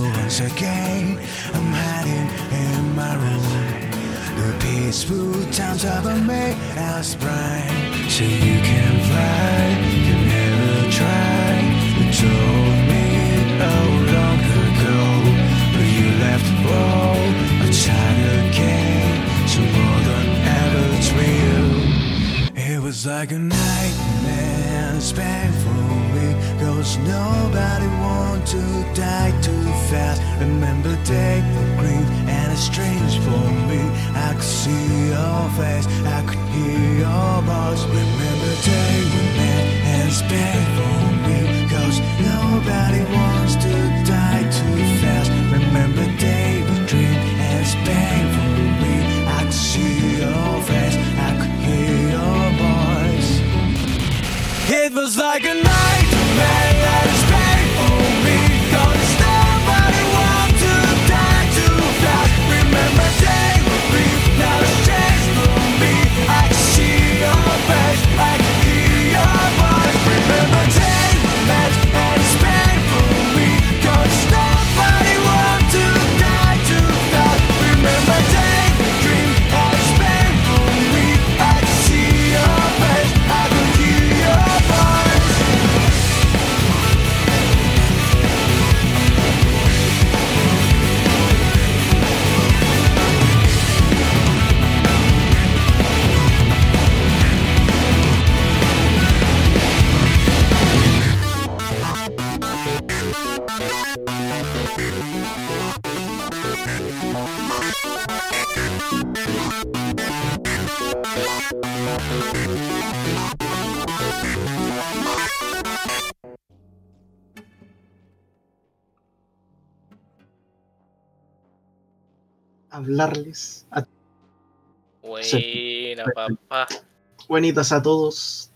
Once again, I'm hiding in my room. The peaceful times of a made us bright. So you can fly, you never try. You told me oh long ago, but you left all a child again. So more than ever it's real. It was like a nightmare, painful Cause nobody want to die too fast. Remember day for grief and it's strange for me. I could see your face, I could hear your voice. Remember day we met and it's painful me. Cause nobody wants to die too fast. Remember day we dream and it's painful me. I could see your face, I could hear your voice. It was like a nightmare hablarles a Buena, papá. buenitas a todos.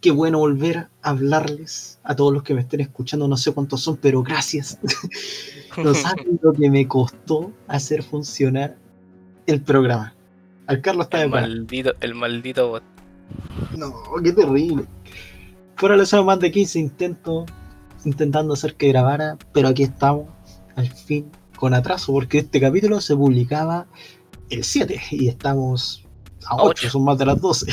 Qué bueno volver a hablarles a todos los que me estén escuchando, no sé cuántos son, pero gracias. no saben lo que me costó hacer funcionar el programa. Al Carlos está de El maldito, el maldito bot. No, qué terrible. Fueron los más de 15 intentos intentando hacer que grabara, pero aquí estamos, al fin, con atraso, porque este capítulo se publicaba el 7 y estamos a A 8, ocho. son más de las 12.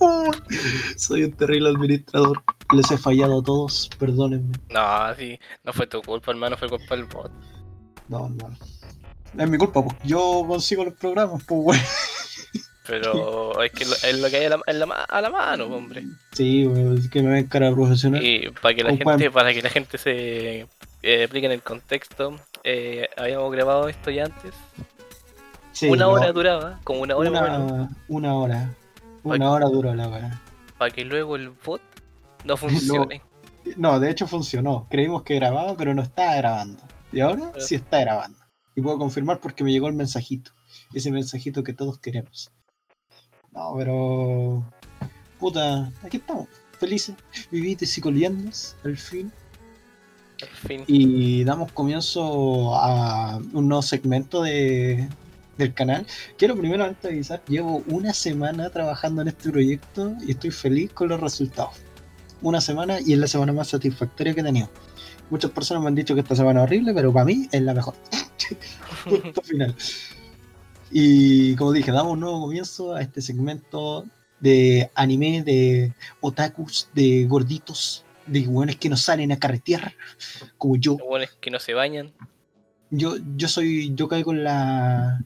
Soy un terrible administrador, les he fallado a todos, perdónenme. No, sí, no fue tu culpa, hermano, fue culpa del bot. No, no. Es mi culpa, pues yo consigo los programas, pues bueno. Pero es que lo- es lo que hay a la, ma- a la mano, hombre. Sí, güey, es que me ven cara profesional. Y para que la gente, para que la gente se eh, aplique en el contexto, eh, habíamos grabado esto ya antes. Sí, una no, hora duraba, como una hora una, una hora. Para- Una hora duró la weá. para que luego el bot no funcione. No, de hecho funcionó. Creímos que grababa, pero no estaba grabando. Y ahora Pero- sí está grabando. Y puedo confirmar porque me llegó el mensajito. Ese mensajito que todos queremos. No, pero. Puta, aquí estamos. Felices, vivites y coliendos, al fin. Al fin. Y damos comienzo a un nuevo segmento de, del canal. Quiero primero antes avisar, llevo una semana trabajando en este proyecto y estoy feliz con los resultados. Una semana y es la semana más satisfactoria que he tenido. Muchas personas me han dicho que esta semana es horrible, pero para mí es la mejor. Punto final. Y como dije, damos un nuevo comienzo a este segmento de anime, de otakus, de gorditos, de hueones que no salen a carretear, como yo. Buenos que no se bañan. Yo, yo soy, yo caigo en la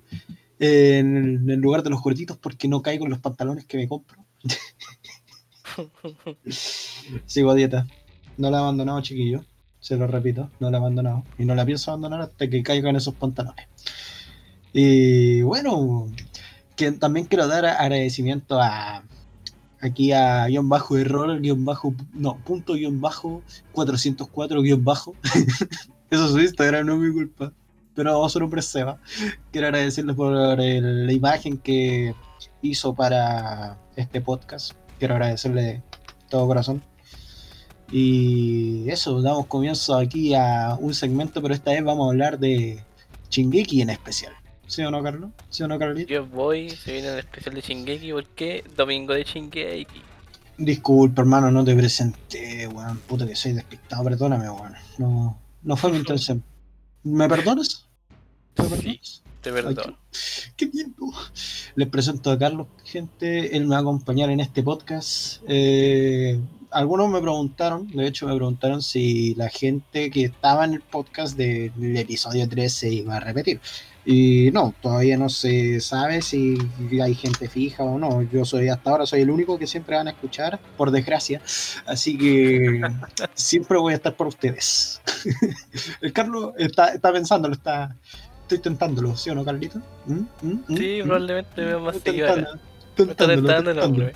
en el lugar de los gorditos porque no caigo en los pantalones que me compro. Sigo a dieta. No la he abandonado, chiquillo. Se lo repito, no la he abandonado. Y no la pienso abandonar hasta que caiga en esos pantalones. Y bueno, también quiero dar agradecimiento a aquí a guion bajo error, guion bajo, no, punto guion bajo, 404 guion bajo. Eso es su Instagram, no es mi culpa. Pero su nombre es Seba. Quiero agradecerle por la imagen que hizo para este podcast. Quiero agradecerle de todo corazón. Y eso, damos comienzo aquí a un segmento, pero esta vez vamos a hablar de Chingeki en especial. ¿Sí o no, Carlos? ¿Sí o no, Carlito? Yo voy, se viene el especial de Shingeki porque domingo de Shingeki. Disculpa, hermano, no te presenté, weón. Puta que soy despistado, perdóname, weón. No, no fue mi intención. ¿Me perdonas? ¿Me perdonas? te perdono. Qué lindo. Les presento a Carlos, gente. Él me va a acompañar en este podcast. Eh, algunos me preguntaron, de hecho, me preguntaron si la gente que estaba en el podcast del episodio 3 se iba a repetir. Y no, todavía no se sabe si hay gente fija o no. Yo soy hasta ahora soy el único que siempre van a escuchar, por desgracia. Así que siempre voy a estar por ustedes. El Carlos está, está pensándolo, está, estoy tentándolo, ¿sí o no, Carlito? ¿Mm? ¿Mm? ¿Mm? Sí, ¿Mm? probablemente veo más Estoy tentándolo, tentando el tentándolo. hombre.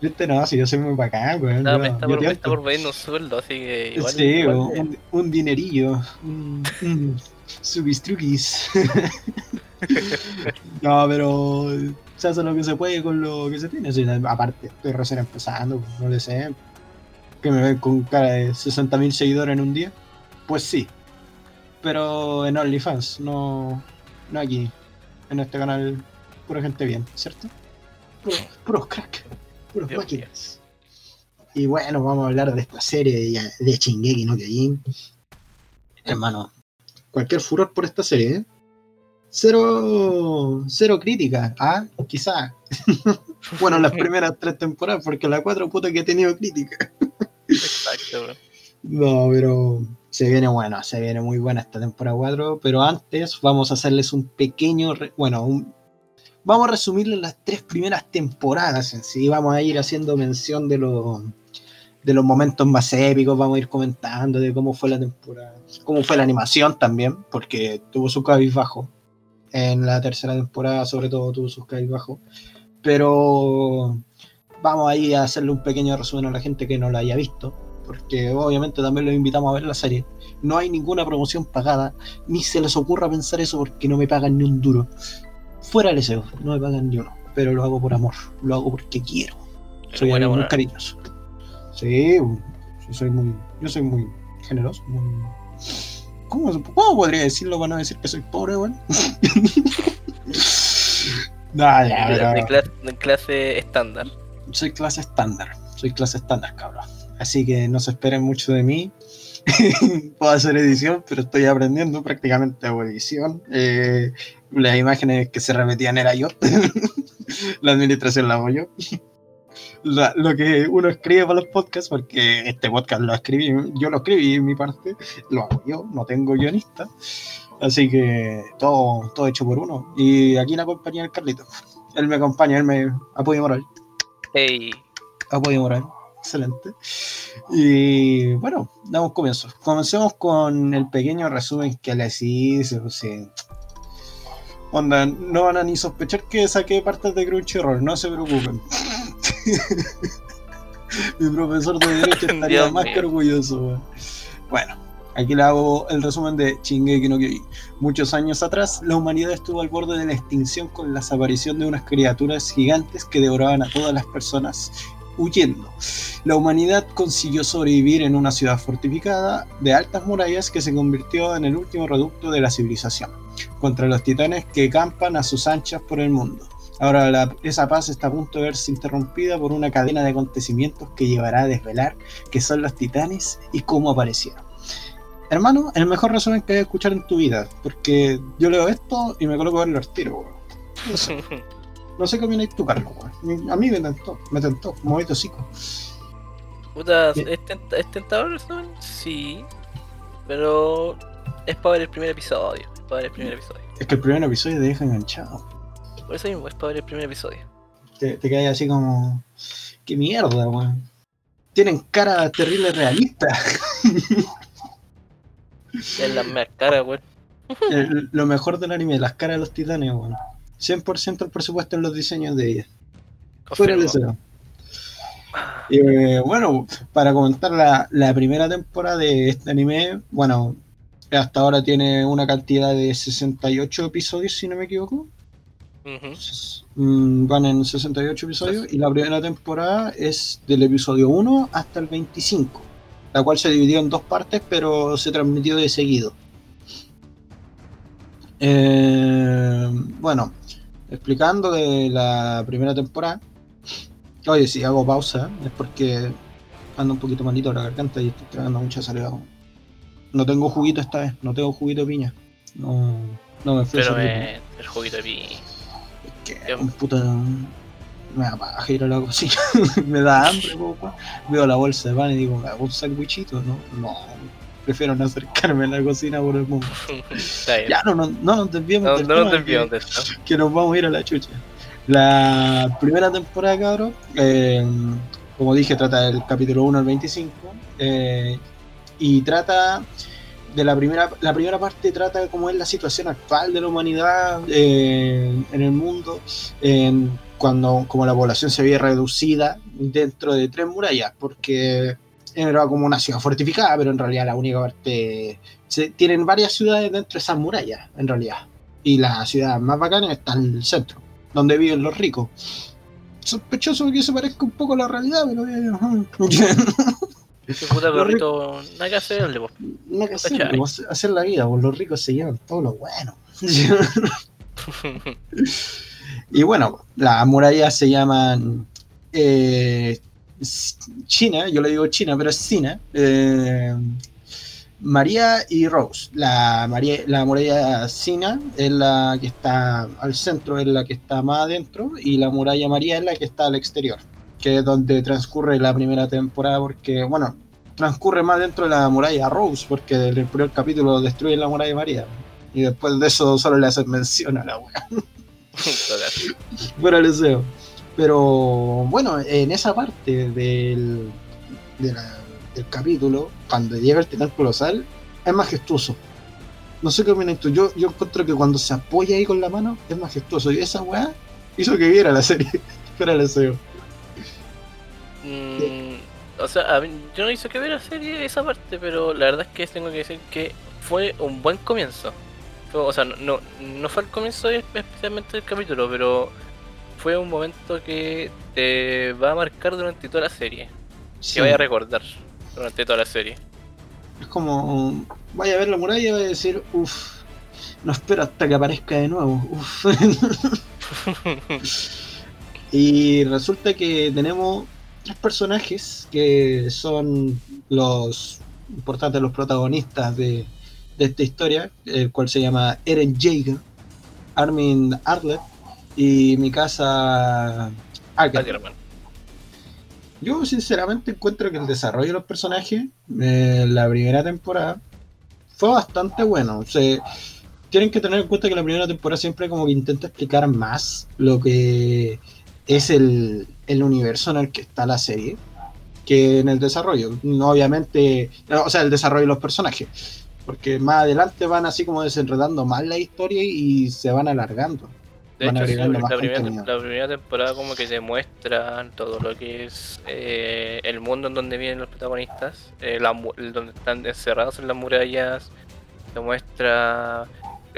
Viste, no, si yo soy muy bacán, yo- me está por, me está por pedir un sueldo, así que igual. sí, igual un, un dinerillo. Un, un subistruquis. no, pero se hace lo que se puede con lo que se tiene. Sí, aparte, estoy recién empezando, no le sé. Que me ven con cara de 60.000 seguidores en un día. Pues sí. Pero en OnlyFans, no, no aquí. En este canal, pura gente bien, ¿cierto? Puro, puros crack, puros Dios máquinas. Y bueno, vamos a hablar de esta serie de, de Shingeki no Kyojin. Hermano, cualquier furor por esta serie, ¿eh? Cero, cero crítica, ah, quizá. bueno, las primeras tres temporadas, porque la cuatro puta que he tenido crítica. Exacto, bro. No, pero se viene bueno, se viene muy buena esta temporada 4, pero antes vamos a hacerles un pequeño, bueno, un, vamos a resumirles las tres primeras temporadas en sí, vamos a ir haciendo mención de los de los momentos más épicos, vamos a ir comentando de cómo fue la temporada, cómo fue la animación también, porque tuvo su cabizbajo. En la tercera temporada, sobre todo, tuvo sus cabizbajos. Pero vamos a ir a hacerle un pequeño resumen a la gente que no la haya visto porque obviamente también los invitamos a ver la serie. No hay ninguna promoción pagada, ni se les ocurra pensar eso porque no me pagan ni un duro. Fuera el deseo, no me pagan ni uno, pero lo hago por amor, lo hago porque quiero. Soy muy cariñoso. Sí, yo soy muy, yo soy muy generoso, muy... ¿Cómo, cómo podría decirlo para no decir que soy pobre, weón? ya, De, de clase, de clase estándar. soy clase estándar. Soy clase estándar, cabrón. Así que no se esperen mucho de mí. Puedo hacer edición, pero estoy aprendiendo prácticamente hago edición. Eh, las imágenes que se repetían era yo. la administración la hago yo. La- lo que uno escribe para los podcasts, porque este podcast lo escribí, yo lo escribí en mi parte, lo hago yo, no tengo guionista. Así que todo, todo hecho por uno. Y aquí la compañía del Carlito. Él me acompaña, él me apoya moral Hey, apoyo moral. Excelente. Y bueno, damos comienzo. Comencemos con el pequeño resumen que les hice. sea, onda, no van a ni sospechar que saqué partes de Crunchyroll, no se preocupen. Mi profesor de Derecho estaría Dios más mío. que orgulloso. Bueno, aquí le hago el resumen de Shingeki no Kyojin. Muchos años atrás, la humanidad estuvo al borde de la extinción con la desaparición de unas criaturas gigantes que devoraban a todas las personas huyendo. La humanidad consiguió sobrevivir en una ciudad fortificada de altas murallas que se convirtió en el último reducto de la civilización. contra los titanes que campan a sus anchas por el mundo. Ahora la- esa paz está a punto de verse interrumpida por una cadena de acontecimientos que llevará a desvelar qué son los titanes y cómo aparecieron. Hermano, el mejor resumen que vas a escuchar en tu vida, porque yo leo esto y me coloco a verlo al tiro. weón. No sé, no sé qué opináis tú, Carlos. weón. A mí me tentó, me tentó, movito hocico. Puta. ¿es, tent- ¿es tentador el resumen? Sí. Pero es para ver el primer episodio. Es para ver el primer episodio. Es que el primer episodio te deja enganchado. Por eso mismo, es para ver el primer episodio. Te, te quedas así como. ¡Qué mierda, weón! Tienen cara terrible realista. Es la más cara, weón. Lo mejor del anime, las caras de los titanes, weón. 100% el presupuesto en los diseños de ellas. Fuera el deseo. Eh, bueno, para comentar la, la primera temporada de este anime, bueno, hasta ahora tiene una cantidad de 68 episodios, si no me equivoco. Ujú. Mm, Van en 68 episodios y la primera temporada es del episodio 1 hasta el 25, la cual se dividió en dos partes, pero se transmitió de seguido. Eh, bueno, explicando de la primera temporada. Oye, si hago pausa es porque ando un poquito malito la garganta y estoy tragando mucha saliva. No tengo juguito esta vez, no tengo juguito de piña. No, no me fui Pero eh, el juguito de pi. Que un puta. Me da paja ir a la cocina. me da hambre, po, po. Veo la bolsa de pan y digo, ¿me hago un sandwichito? No, no. Prefiero no acercarme a la cocina por el mundo. Ya no, no, no nos desviemos No, del no tema nos desviamos que, de esto. que nos vamos a ir a la chucha. La primera temporada, cabrón, eh, como dije, trata del capítulo 1 al 25. eh, y trata de la primera, la primera parte trata cómo es la situación actual de la humanidad eh, en el mundo, cuando como la población se ve reducida dentro de tres murallas, porque era como una ciudad fortificada, pero en realidad la única parte... se- tienen varias ciudades dentro de esas murallas, en realidad. Y la ciudad más bacana está en el centro, donde viven los ricos. Sospechoso que se parezca un poco la realidad, pero... Qué puta perrito, nada que hacerle, po. no que hacer, ¿Cachai? pues, hacer la vida, pues los ricos se llevan todo lo bueno. y bueno, las murallas se llaman eh, China, yo le digo China, pero es China. eh, María y Rose. La, María, la muralla China es la que está al centro, es la que está más adentro, y la muralla María es la que está al exterior, que es donde transcurre la primera temporada, porque, bueno, transcurre más dentro de la muralla Rose, porque en el primer capítulo destruyen la muralla María. Y después de eso solo le hacen mención a la. Total. Fuera el deseo. Pero bueno, en esa parte del, de la- del capítulo, cuando llega el titán colosal, es majestuoso. No sé qué opinas tú. Yo, yo encuentro que cuando se apoya ahí con la mano, es majestuoso. Y esa weá hizo que viera la serie. Fuera el deseo. Mm, o sea, a mí- yo no hice que ver la serie esa parte, pero la verdad es que tengo que decir que fue un buen comienzo. Fue- o sea, no, no, no fue el comienzo especialmente del capítulo, pero fue un momento que te va a marcar durante toda la serie. Sí. Que vaya a recordar durante toda la serie. Es como, vaya a ver la muralla y vaya a decir, uff, no espero hasta que aparezca de nuevo. Uf. y resulta que tenemos tres personajes que son los importantes, los protagonistas de, de esta historia, el cual se llama Eren Jaeger, Armin Arlet y Mikasa Ackerman. Ackerman. Yo sinceramente encuentro que el desarrollo de los personajes en la primera temporada fue bastante bueno. O sea, tienen que tener en cuenta que la primera temporada siempre como que intenta explicar más lo que es el, el universo en el que está la serie que en el desarrollo. No, Obviamente, o sea, el desarrollo de los personajes. Porque más adelante van así como desenredando más la historia y se van alargando. De Van hecho, sí, la, primera, contenido. la primera temporada como que te muestra todo lo que es eh, el mundo en donde viven los protagonistas, eh, la donde están encerrados en las murallas, te muestra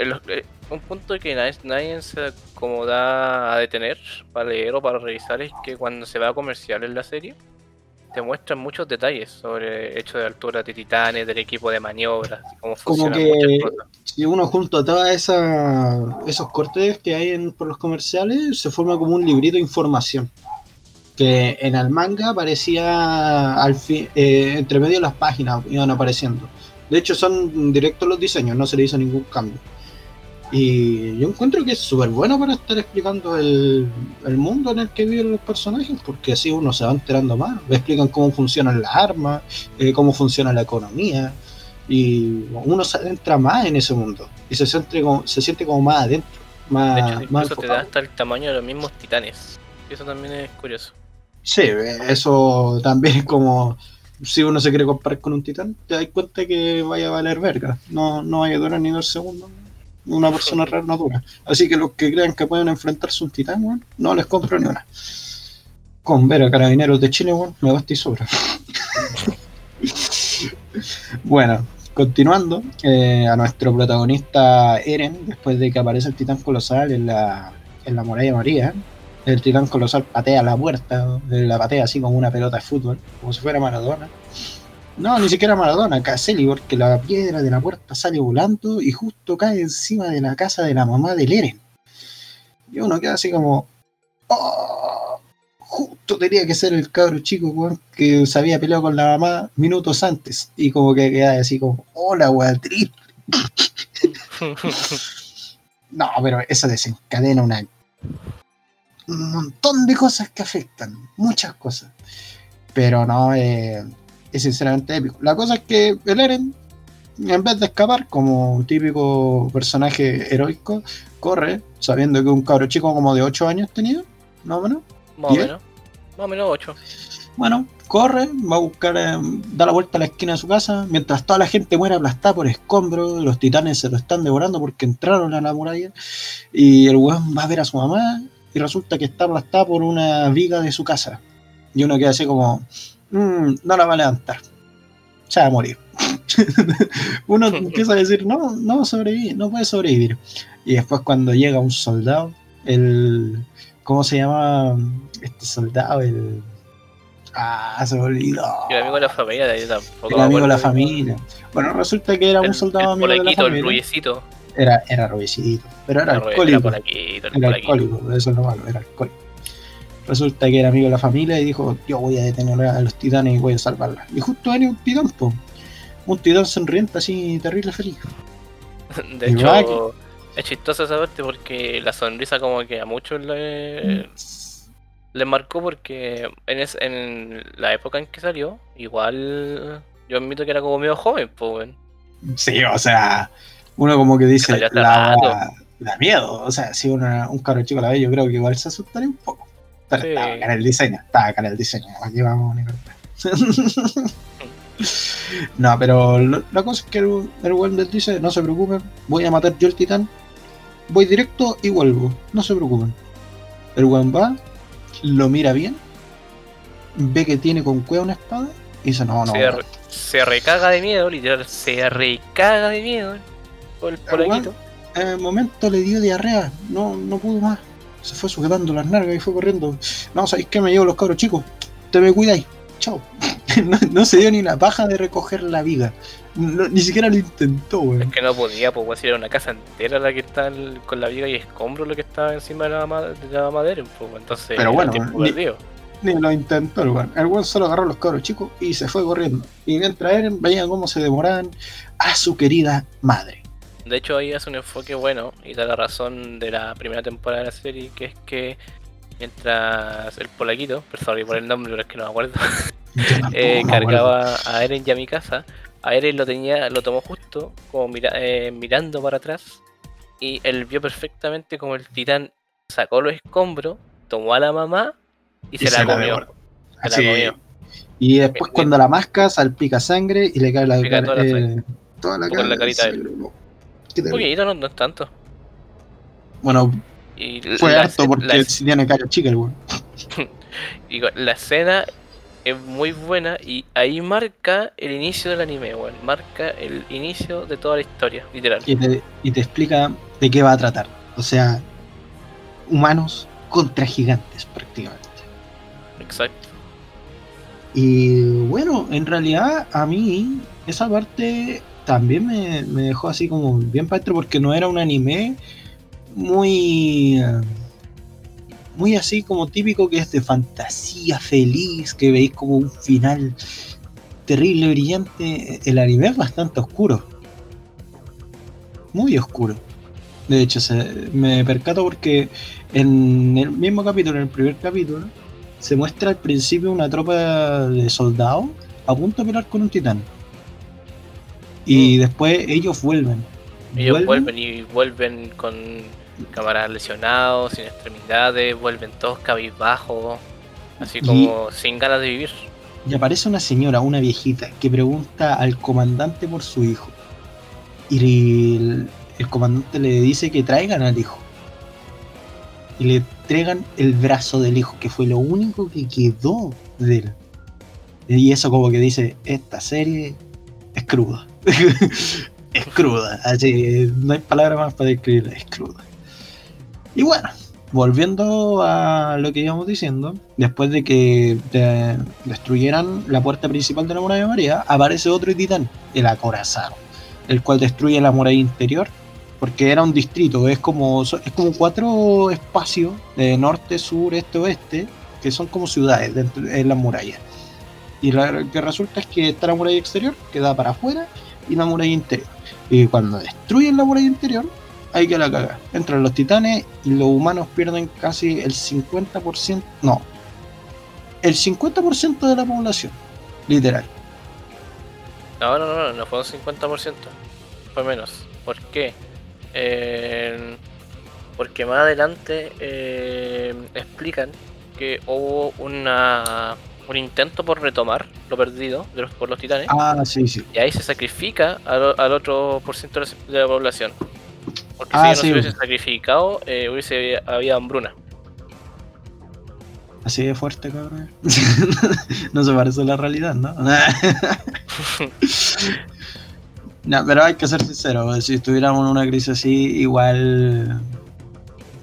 el- eh, un punto que nadie, nadie se acomoda a detener para leer o para revisar es que cuando se va a comercial en la serie, te muestran muchos detalles sobre el hecho de altura de titanes, del equipo de maniobras, cómo Como que si uno junta todos esos cortes que hay en, por los comerciales, se forma como un librito de información. Que en el manga aparecía al fin, eh, entre medio de las páginas iban apareciendo. De hecho, son directos los diseños, no se le hizo ningún cambio. Y yo encuentro que es súper bueno para estar explicando el, el mundo en el que viven los personajes, porque así uno se va enterando más. Le explican cómo funcionan las armas, eh, cómo funciona la economía, y uno se adentra más en ese mundo y se siente como, se siente como más adentro, más, De hecho, más incluso te da hasta el tamaño de los mismos titanes. Eso también es curioso. Sí, eso también es como si uno se quiere comparar con un titán, te das cuenta que vaya a valer verga, no, no vaya a durar ni dos segundos. Una persona real no dura. Así que los que crean que pueden enfrentarse a un titán, weón, no les compro ni una. Con ver a carabineros de Chile, weón, me basta y sobra. bueno, continuando, eh, a nuestro protagonista Eren, después de que aparece el titán colosal en la, en la muralla María, el titán colosal patea la puerta, la patea así como una pelota de fútbol, como si fuera Maradona. No, ni siquiera Maradona, Caselli, porque la piedra de la puerta sale volando y justo cae encima de la casa de la mamá del Eren. Y uno queda así como. "Oh, justo tenía que ser el cabro chico, weón, que se había peleado con la mamá minutos antes. Y como que queda así como, hola, weón, triste. No, pero eso desencadena una, un montón de cosas que afectan, muchas cosas. Pero no, eh, es sinceramente épico. La cosa es que el Eren, en vez de escapar como un típico personaje heroico, corre sabiendo que un cabro chico como de 8 años tenía, más o menos. Más o menos. Más o menos 8. Bueno, corre, va a buscar, eh, da la vuelta a la esquina de su casa, mientras toda la gente muere aplastada por escombros, los titanes se lo están devorando porque entraron a la muralla, y el weón va a ver a su mamá, y resulta que está aplastada por una viga de su casa. Y uno queda así como, "Mm, no la va a levantar, se va a morir. uno empieza a decir, no, no sobrevive, no puede sobrevivir. Y después cuando llega un soldado, el, ¿cómo se llama este soldado? El... Ah, se me olvidó. El amigo de la familia de ahí tampoco. El amigo de la familia. Bueno, resulta que era un soldado el amigo de la polaquito, el familia. rubiecito. Era, era rubiecito, pero era Era alcohólico. polaquito, el Era polaquito. alcohólico, eso es lo malo, era alcohólico. Resulta que era amigo de la familia y dijo, yo voy a detener a los titanes y voy a salvarla. Y justo venía un titán, po. Un titán sonriente así, terrible feliz. De Y hecho, es chistoso esa parte porque la sonrisa como que a muchos le, le marcó porque en, es- en la época en que salió, igual yo admito que era como medio joven, pues. Sí, o sea, uno como que dice, la, miedo. O sea, si una- un carro chico la ve, yo creo que igual se asustaría un poco. Pero Sí. estaba acá en el diseño, estaba acá en el diseño. Aquí vamos, no, pero lo- la cosa es que el, el dice, no se preocupen, voy a matar yo el titán, voy directo y vuelvo, no se preocupen. El weón va, lo mira bien, ve que tiene con cueva una espada y dice, no, no, se, re- se recaga de miedo, literal, se recaga de miedo por el polaquito. En el momento le dio diarrea, no, no pudo más. Se fue sujetando las nargas y fue corriendo. No, ¿sabéis qué? Me llevo los cabros chicos. Te me cuidáis. Chao. No, no se dio ni la paja de recoger la viga. No- ni siquiera lo intentó, Es weón. que no podía, pues, si era una casa entera la que está el- con la viga y escombro lo que estaba encima de la, ma- de la madera, pues, entonces Pero bueno, ni-. Ni lo intentó el weón. El weón solo agarró los cabros chicos y se fue corriendo. Y mientras Eren veía cómo se demoraban a su querida madre. De hecho, ahí hace un enfoque bueno y da la razón de la primera temporada de la serie, que es que mientras el polaquito, perdón por el nombre, pero es que no me acuerdo, eh, me acuerdo. cargaba a Eren y a mi casa, a Eren lo tenía, lo tomó justo, como mira- eh, mirando para atrás, y él vio perfectamente como el titán sacó los escombros, tomó a la mamá y, se, la comió. Se la comió. Y después cuando la masca salpica sangre y le cae la, cara- toda la eh, toda la la carita de. Qué Un poquito, no, no es tanto. Bueno, Y fue la harto porque la si tiene cara chica el weón. La escena es muy buena y ahí marca el inicio del anime, weón. Marca el inicio de toda la historia, literal. Y te, y te explica de qué va a tratar. O sea, humanos contra gigantes prácticamente. Exacto. Y bueno, en realidad a mí esa parte también me, me dejó así como bien patro porque no era un anime muy... eh, Muy así como típico que es de fantasía feliz, que veis como un final terrible, brillante. El anime es bastante oscuro. Muy oscuro. De hecho, se- me percato porque en el mismo capítulo, en el primer capítulo, se muestra al principio una tropa de soldados a punto de pelear con un titán. Y después ellos vuelven. Ellos vuelven y vuelven con camaradas lesionados, sin extremidades, vuelven todos cabizbajos, así Y- como sin ganas de vivir. Y aparece una señora, una viejita, que pregunta al comandante por su hijo. Y el, el comandante le dice que traigan al hijo. Y le entregan el brazo del hijo, que fue lo único que quedó de él. Y eso como que dice, esta serie es cruda. es cruda. Así, no hay palabra más para describirla, es cruda. Y bueno, volviendo a lo que íbamos diciendo, después de que de- destruyeran la puerta principal de la muralla de María, aparece otro titán, el acorazado, el cual destruye la muralla interior, porque era un distrito, es como, es como cuatro espacios de norte, sur, este, oeste, que son como ciudades dentro en la muralla. Y lo que resulta es que está la muralla exterior, que da para afuera, y la muralla interior. Y cuando destruyen la muralla interior, hay que la caga. Entran los titanes y los humanos pierden casi el 50%, no, el 50% de la población, literal. No, no, no, no fue un 50%, fue menos. ¿Por qué? Eh, porque más adelante eh, explican que hubo una, un intento por retomar lo perdido de los- por los titanes. Ah, sí, sí. Y ahí se sacrifica al, al otro por ciento de la- población. Porque Ah, si sí. no se hubiese sacrificado, eh, hubiese había hambruna. Así de fuerte, cabrón. no se parece a la realidad, ¿no? no, pero hay que ser sincero, si estuviéramos en una crisis así, igual...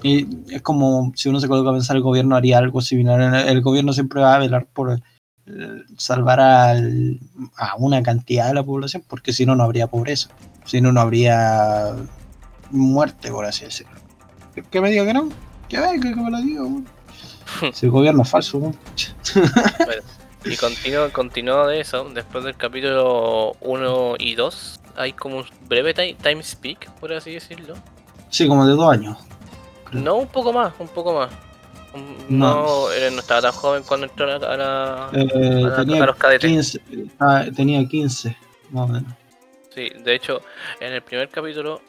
Y es como si uno se coloca a pensar, el gobierno haría algo similar. El, el gobierno siempre va a velar por eh, salvar al- a una cantidad de la población, porque si no, no habría pobreza. Si no, no habría muerte, por así decirlo. ¿Que- ¿Que me diga que no? Que venga, que me lo weón. Si el gobierno es falso, weón. Y continúa, continúa de eso, después del capítulo 1 y 2, hay como un breve ti- time speak, por así decirlo. Sí, como de dos años. No, un poco más, un poco más. No. No, él no estaba tan joven cuando entró a la, a la- Eh, a la- tenía, a los cadetes. 15, ah, tenía 15, más o menos. Sí, de hecho, en el primer capítulo,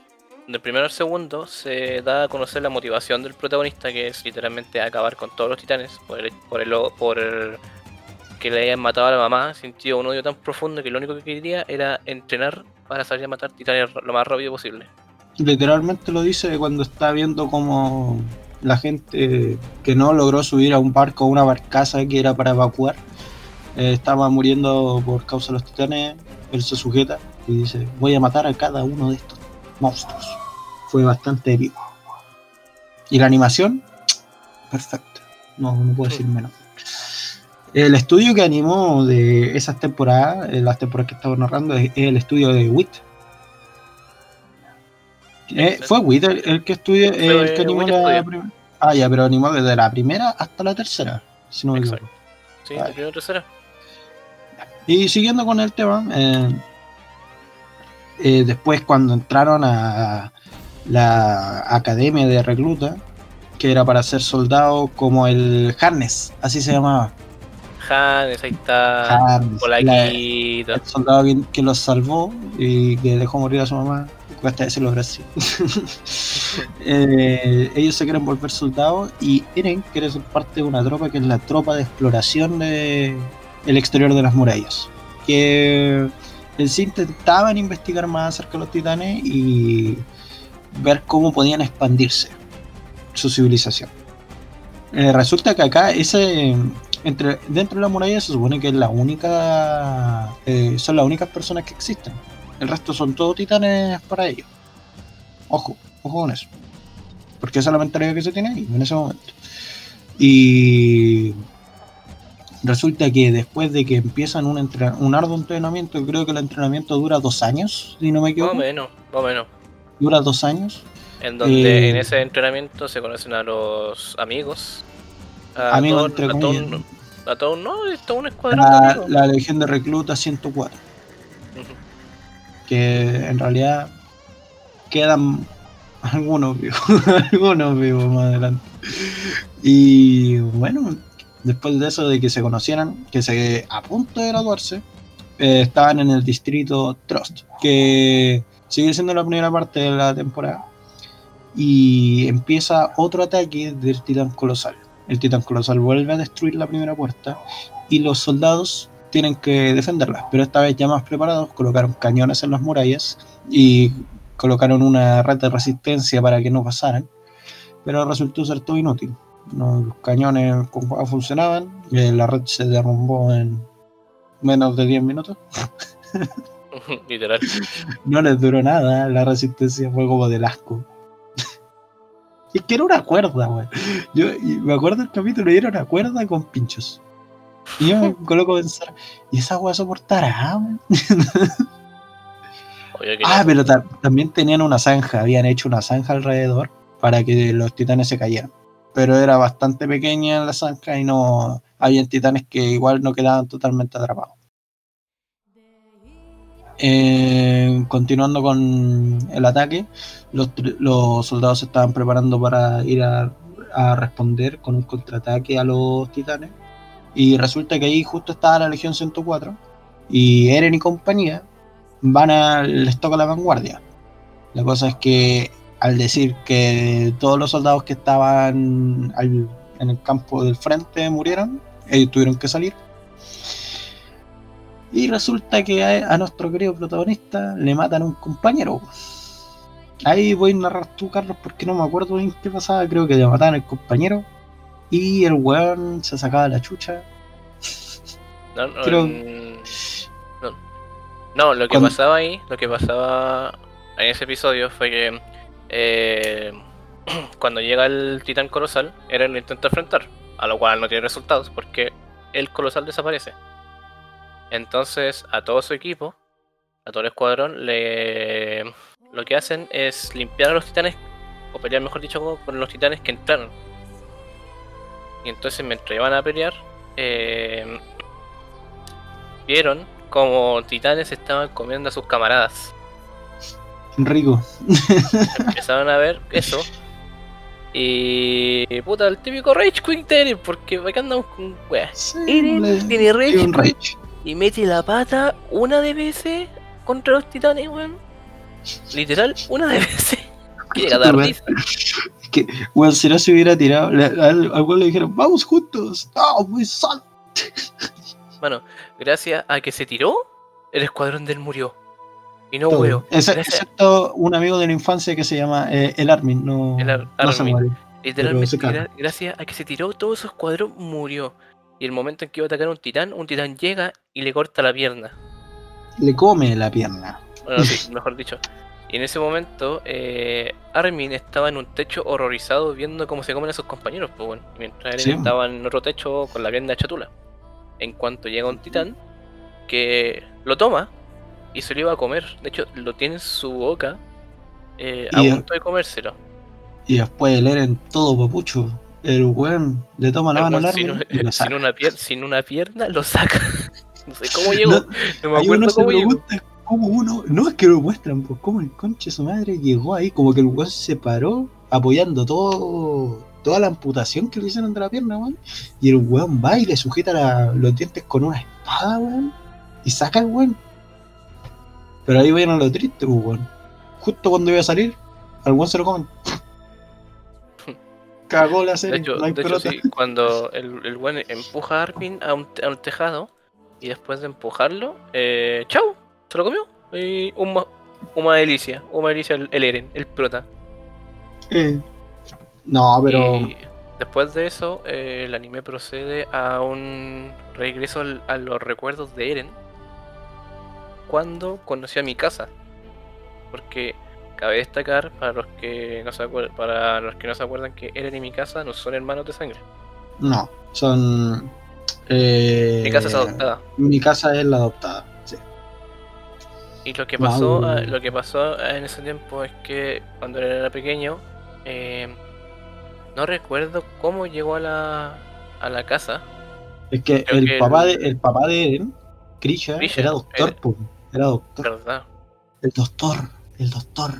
del primero al segundo, se da a conocer la motivación del protagonista, que es literalmente acabar con todos los titanes, por el, por el, por el- que le hayan matado a la mamá, sintió un odio tan profundo que lo único que quería era entrenar para salir a matar titanes lo más rápido posible. Literalmente lo dice cuando está viendo como la gente que no logró subir a un barco, a una barcaza que era para evacuar, eh, estaba muriendo por causa de los titanes, él se sujeta y dice, voy a matar a cada uno de estos monstruos. Fue bastante épico. Y la animación, perfecta. No, no puedo decir menos. El estudio que animó de esas temporadas, eh, las temporadas que estaba narrando, es, es el estudio de WIT. Eh, ¿Fue WIT el, el que estudió, Fue el que animó la primera? Ah, ya, pero animó desde la primera hasta la tercera, si no me equivoco. Sí, de primera tercera. Y siguiendo con el tema, eh, eh, después cuando entraron a la academia de recluta, que era para ser soldado como el Harness, así se llamaba. Hannes, ahí está. Harness, la- el soldado que, que los salvó y que dejó morir a su mamá. Cuesta decirlo así. Eh, ellos se quieren volver soldados y Eren quiere ser parte de una tropa que es la tropa de exploración de el exterior de las murallas. Que en sí intentaban investigar más acerca de los titanes y ver cómo podían expandirse su civilización. Eh, resulta que acá ese entre dentro de la muralla se supone que es la única eh, son las únicas personas que existen. El resto son todos titanes para ellos. Ojo, ojo con eso. Porque esa es la mentalidad que se tiene ahí en ese momento. Y resulta que después de que empiezan un, entre- un arduo entrenamiento, creo que el entrenamiento dura dos años, si no me Más o equivoco. menos, más o menos. Dura dos años. En donde Eh, en ese entrenamiento se conocen a los amigos. A Amigos, entre a un- a un- no, es todo un escuadrón La, la Legión de Recluta 104. Que en realidad quedan algunos vivos, algunos vivos más adelante. Y bueno, después de eso, de que se conocieran, que se a punto de graduarse, eh, estaban en el distrito Trust, que sigue siendo la primera parte de la temporada. Y empieza otro ataque del titán colosal. El titán colosal vuelve a destruir la primera puerta y los soldados tienen que defenderlas, pero esta vez ya más preparados, colocaron cañones en las murallas y colocaron una red de resistencia para que no pasaran, pero resultó ser todo inútil. Los cañones funcionaban, eh, la red se derrumbó en menos de 10 minutos. Literal. No les duró nada, la resistencia fue como del asco. Es que era una cuerda, güey. Yo me acuerdo del capítulo y era una cuerda con pinchos. Y yo me coloco a pensar, ¿y esa weá soportará, Ah, pero ta- también tenían una zanja, habían hecho una zanja alrededor para que los titanes se cayeran. Pero era bastante pequeña la zanja y no habían titanes que igual no quedaban totalmente atrapados. Eh, continuando con el ataque, los, soldados se estaban preparando para ir a, a responder con un contraataque a los titanes. Y resulta que ahí justo estaba la Legión 104 y Eren y compañía van a les toca la vanguardia. La cosa es que al decir que todos los soldados que estaban en el campo del frente murieron, ellos tuvieron que salir. Y resulta que a, a nuestro querido protagonista le matan a un compañero. Ahí voy a narrar tú, Carlos, porque no me acuerdo bien qué pasaba. Creo que le mataban al compañero. Y el weón se sacaba la chucha. No, no, creo- no. No, lo que Cuando- pasaba ahí, lo que pasaba en ese episodio fue que eh, cuando llega el titán colosal, Eren lo intenta enfrentar, a lo cual no tiene resultados porque el colosal desaparece. Entonces, a todo su equipo, a todo el escuadrón, le lo que hacen es limpiar a los titanes, o pelear, mejor dicho, con- con los titanes que entraron. Y entonces, mientras iban a pelear, eh, vieron como titanes estaban comiendo a sus camaradas. Rico. Empezaron a ver eso. Y puta, el típico Rage de Eren, porque acá andamos con weas. Sí, Eren tiene Rage un y mete la pata una de veces contra los titanes, weón. Literal, una de veces. Que que, bueno, si no se hubiera tirado, le- al, le dijeron, vamos juntos. No, muy sal. Bueno, gracias a que se tiró, el escuadrón del murió. Y no huevo. Excepto un amigo de la infancia que se llama eh, el Armin, no, El Ar- no Armin. muere. Literalmente, gra- gracias a que se tiró, todo su escuadrón murió. Y el momento en que iba a atacar a un titán, un titán llega y le corta la pierna. Le come la pierna. Bueno, sí, mejor dicho. Y en ese momento, eh, Armin estaba en un techo horrorizado viendo cómo se comen a sus compañeros, pues bueno. Mientras Sí. estaba en otro techo con la pierna chatula. En cuanto llega un titán, que lo toma y se lo iba a comer. De hecho, lo tiene en su boca eh, a Y- punto de comérselo. Y después el Eren todo papucho. El weón le toma la El mano al sin, Armin un- y lo sin saca. una sin una pierna lo saca. no sé cómo llegó. No, No, me acuerdo cómo llegó. Cómo uno, no es que lo muestran, pues cómo el conche de su madre llegó ahí, como que el weón se paró apoyando todo, toda la amputación que le hicieron de la pierna, weón. Y el weón va y le sujeta la- los dientes con una espada, weón. Y saca el weón. Pero ahí vayan a lo triste, pues, weón. Justo cuando iba a salir, al weón se lo comen. Cagó la De serie, hecho, no hay de hecho, pelota. sí, cuando el, el weón empuja a Armin a un, a un tejado y después de empujarlo, eh, ¡chau! Se lo comió. Y una, una delicia, una delicia el, el Eren, el prota. Eh. No, pero Y después de eso, eh, el anime procede a un regreso al- a los recuerdos de Eren cuando conoció a mi casa. Porque cabe destacar para los que no se acuer- para los que no se acuerdan que Eren y mi casa no son hermanos de sangre. no, son Eh, Mi casa es adoptada. Mi casa es la adoptada. Y lo que pasó, Wow. ah, lo que pasó ah, en ese tiempo es que cuando él era pequeño, eh, no recuerdo cómo llegó a la, a la casa. Es que el que papá el- de el papá de Eren, Krisha, Krisha, era doctor, era- po, era doctor. ¿Verdad? El doctor, el doctor.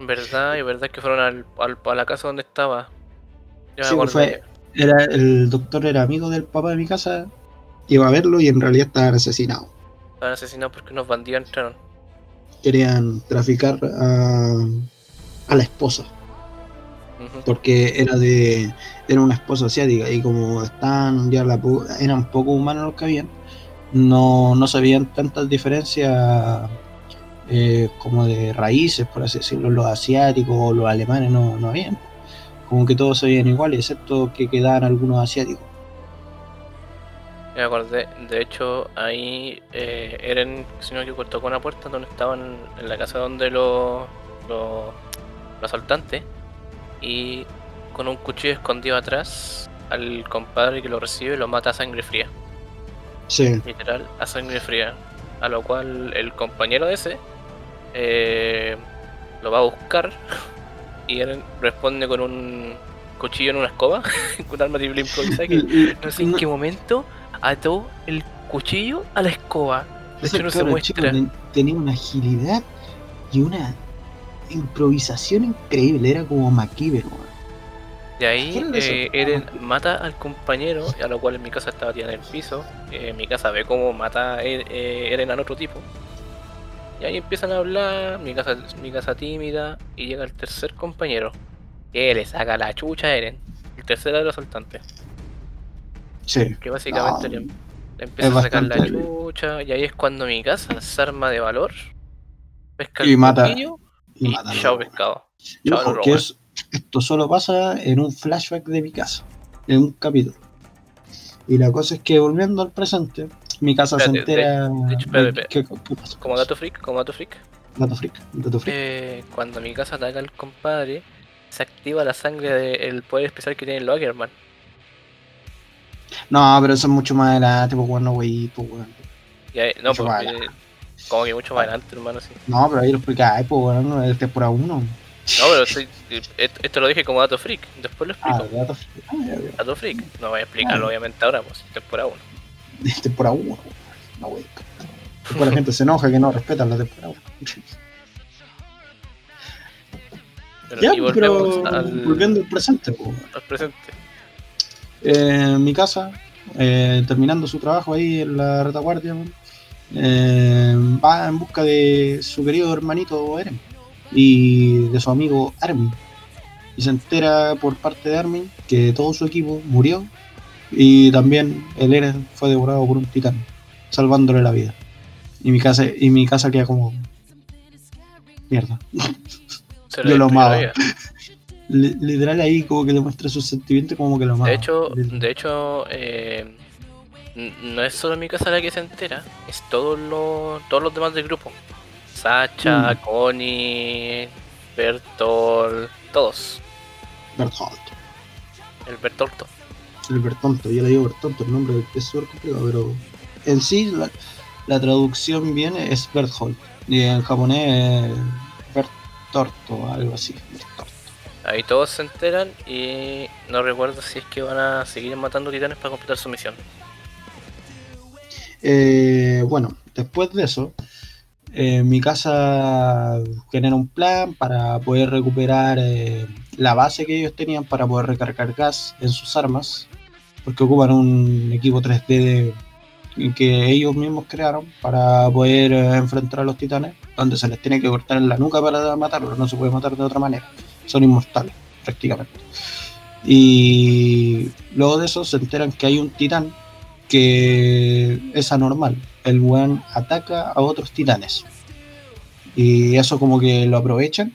¿Verdad? Y verdad que fueron al, al- a la casa donde estaba. Yo Sí, pues fue, era, el doctor era amigo del papá de mi casa, iba a verlo y en realidad estaban asesinados. Estaban asesinados porque unos bandidos entraron. Querían traficar a, a la esposa, porque era de era una esposa asiática y como estaban ya la, eran poco humanos los que habían, no, no sabían tantas diferencias eh, como de raíces, por así decirlo, los asiáticos o los alemanes no, no habían. Como que todos se veían iguales, excepto que quedaban algunos asiáticos. Me acordé, de hecho, ahí eh, Eren, si no me tocó una puerta donde estaban en la casa donde los los los asaltantes y con un cuchillo escondido atrás al compadre que lo recibe lo mata a sangre fría, Sí, literal, a sangre fría. A lo cual el compañero de ese eh, lo va a buscar y Eren responde con un cuchillo en una escoba, con un arma triple improvisada que no sé en qué momento ató el cuchillo a la escoba. De hecho, no se chico muestra. ten- tenía una agilidad y una improvisación increíble, era como MacGyver, weón. De ahí eh, Eren mata al compañero, a lo cual en mi casa estaba tirada en el piso. Eh, en mi casa ve cómo mata a eh, Eren al otro tipo. Y ahí empiezan a hablar, mi casa, mi casa tímida, y llega el tercer compañero. Que le saca la chucha a Eren. El tercero de los asaltantes. Sí. Que básicamente No, le, le empieza a sacar la chucha. Y ahí es cuando mi casa se arma de valor. Pesca Y el mata- Y, y matan a chao pescado. Y Chao, ojo, los que robots. es- esto solo pasa en un flashback de mi casa, en un capítulo. Y la cosa es que volviendo al presente, mi casa se Espérate, de- entera. de hecho, espérate, de- ¿qué, qué pasó? Como dato freak, como dato freak. Dato freak, dato freak. Eh, cuando mi casa ataca al compadre, se activa la sangre del poder especial que tiene el Ackerman. No, pero eso es mucho más adelante, pues bueno, güey, pues ahí- no, Mucho pues, más como que mucho más adelante, hermano, sí. No, pero ahí lo explicáis, pues bueno, es temporada 1. No, pero eh, esto, esto lo dije como dato freak, después lo Ah, explico. dato freak. Ah, ya, ya. Dato freak, no voy a explicarlo Ah. obviamente ahora, pues, temporada 1. Es temporada 1. No, güey. Después la gente se enoja que no respetan la temporada 1. Pero, Ya, pero al, volviendo al presente, pues. al presente. Eh, en mi casa, eh, terminando su trabajo ahí en la retaguardia, eh, va en busca de su querido hermanito Eren y de su amigo Armin. Y se entera por parte de Armin que todo su equipo murió y también el Eren fue devorado por un titán, salvándole la vida. Y mi casa, y mi casa queda como mierda. Se Yo lo amaba. Li- Literal ahí como que demuestra sus sentimientos como que lo amaba. De hecho, de hecho eh, n- no es solo mi casa la que se entera, es todos los, todos los demás del grupo. Sacha, Mm. Connie, Bertol, todos. Berthold. El Bertolto. el Bertonto, yo le digo Bertonto, el nombre es súper complicado, pero en sí la, la traducción viene es Berthold, y en japonés es Bertorto, algo así. Bertorto. Ahí todos se enteran y no recuerdo si es que van a seguir matando titanes para completar su misión. Eh, bueno, después de eso, eh, mi casa genera un plan para poder recuperar eh, la base que ellos tenían para poder recargar gas en sus armas, porque ocupan un equipo 3D de- que ellos mismos crearon para poder eh, enfrentar a los titanes, donde se les tiene que cortar en la nuca para matarlos, no se puede matar de otra manera, son inmortales prácticamente. Y luego de eso se enteran que hay un titán que es anormal. El weón ataca a otros titanes. Y eso como que lo aprovechan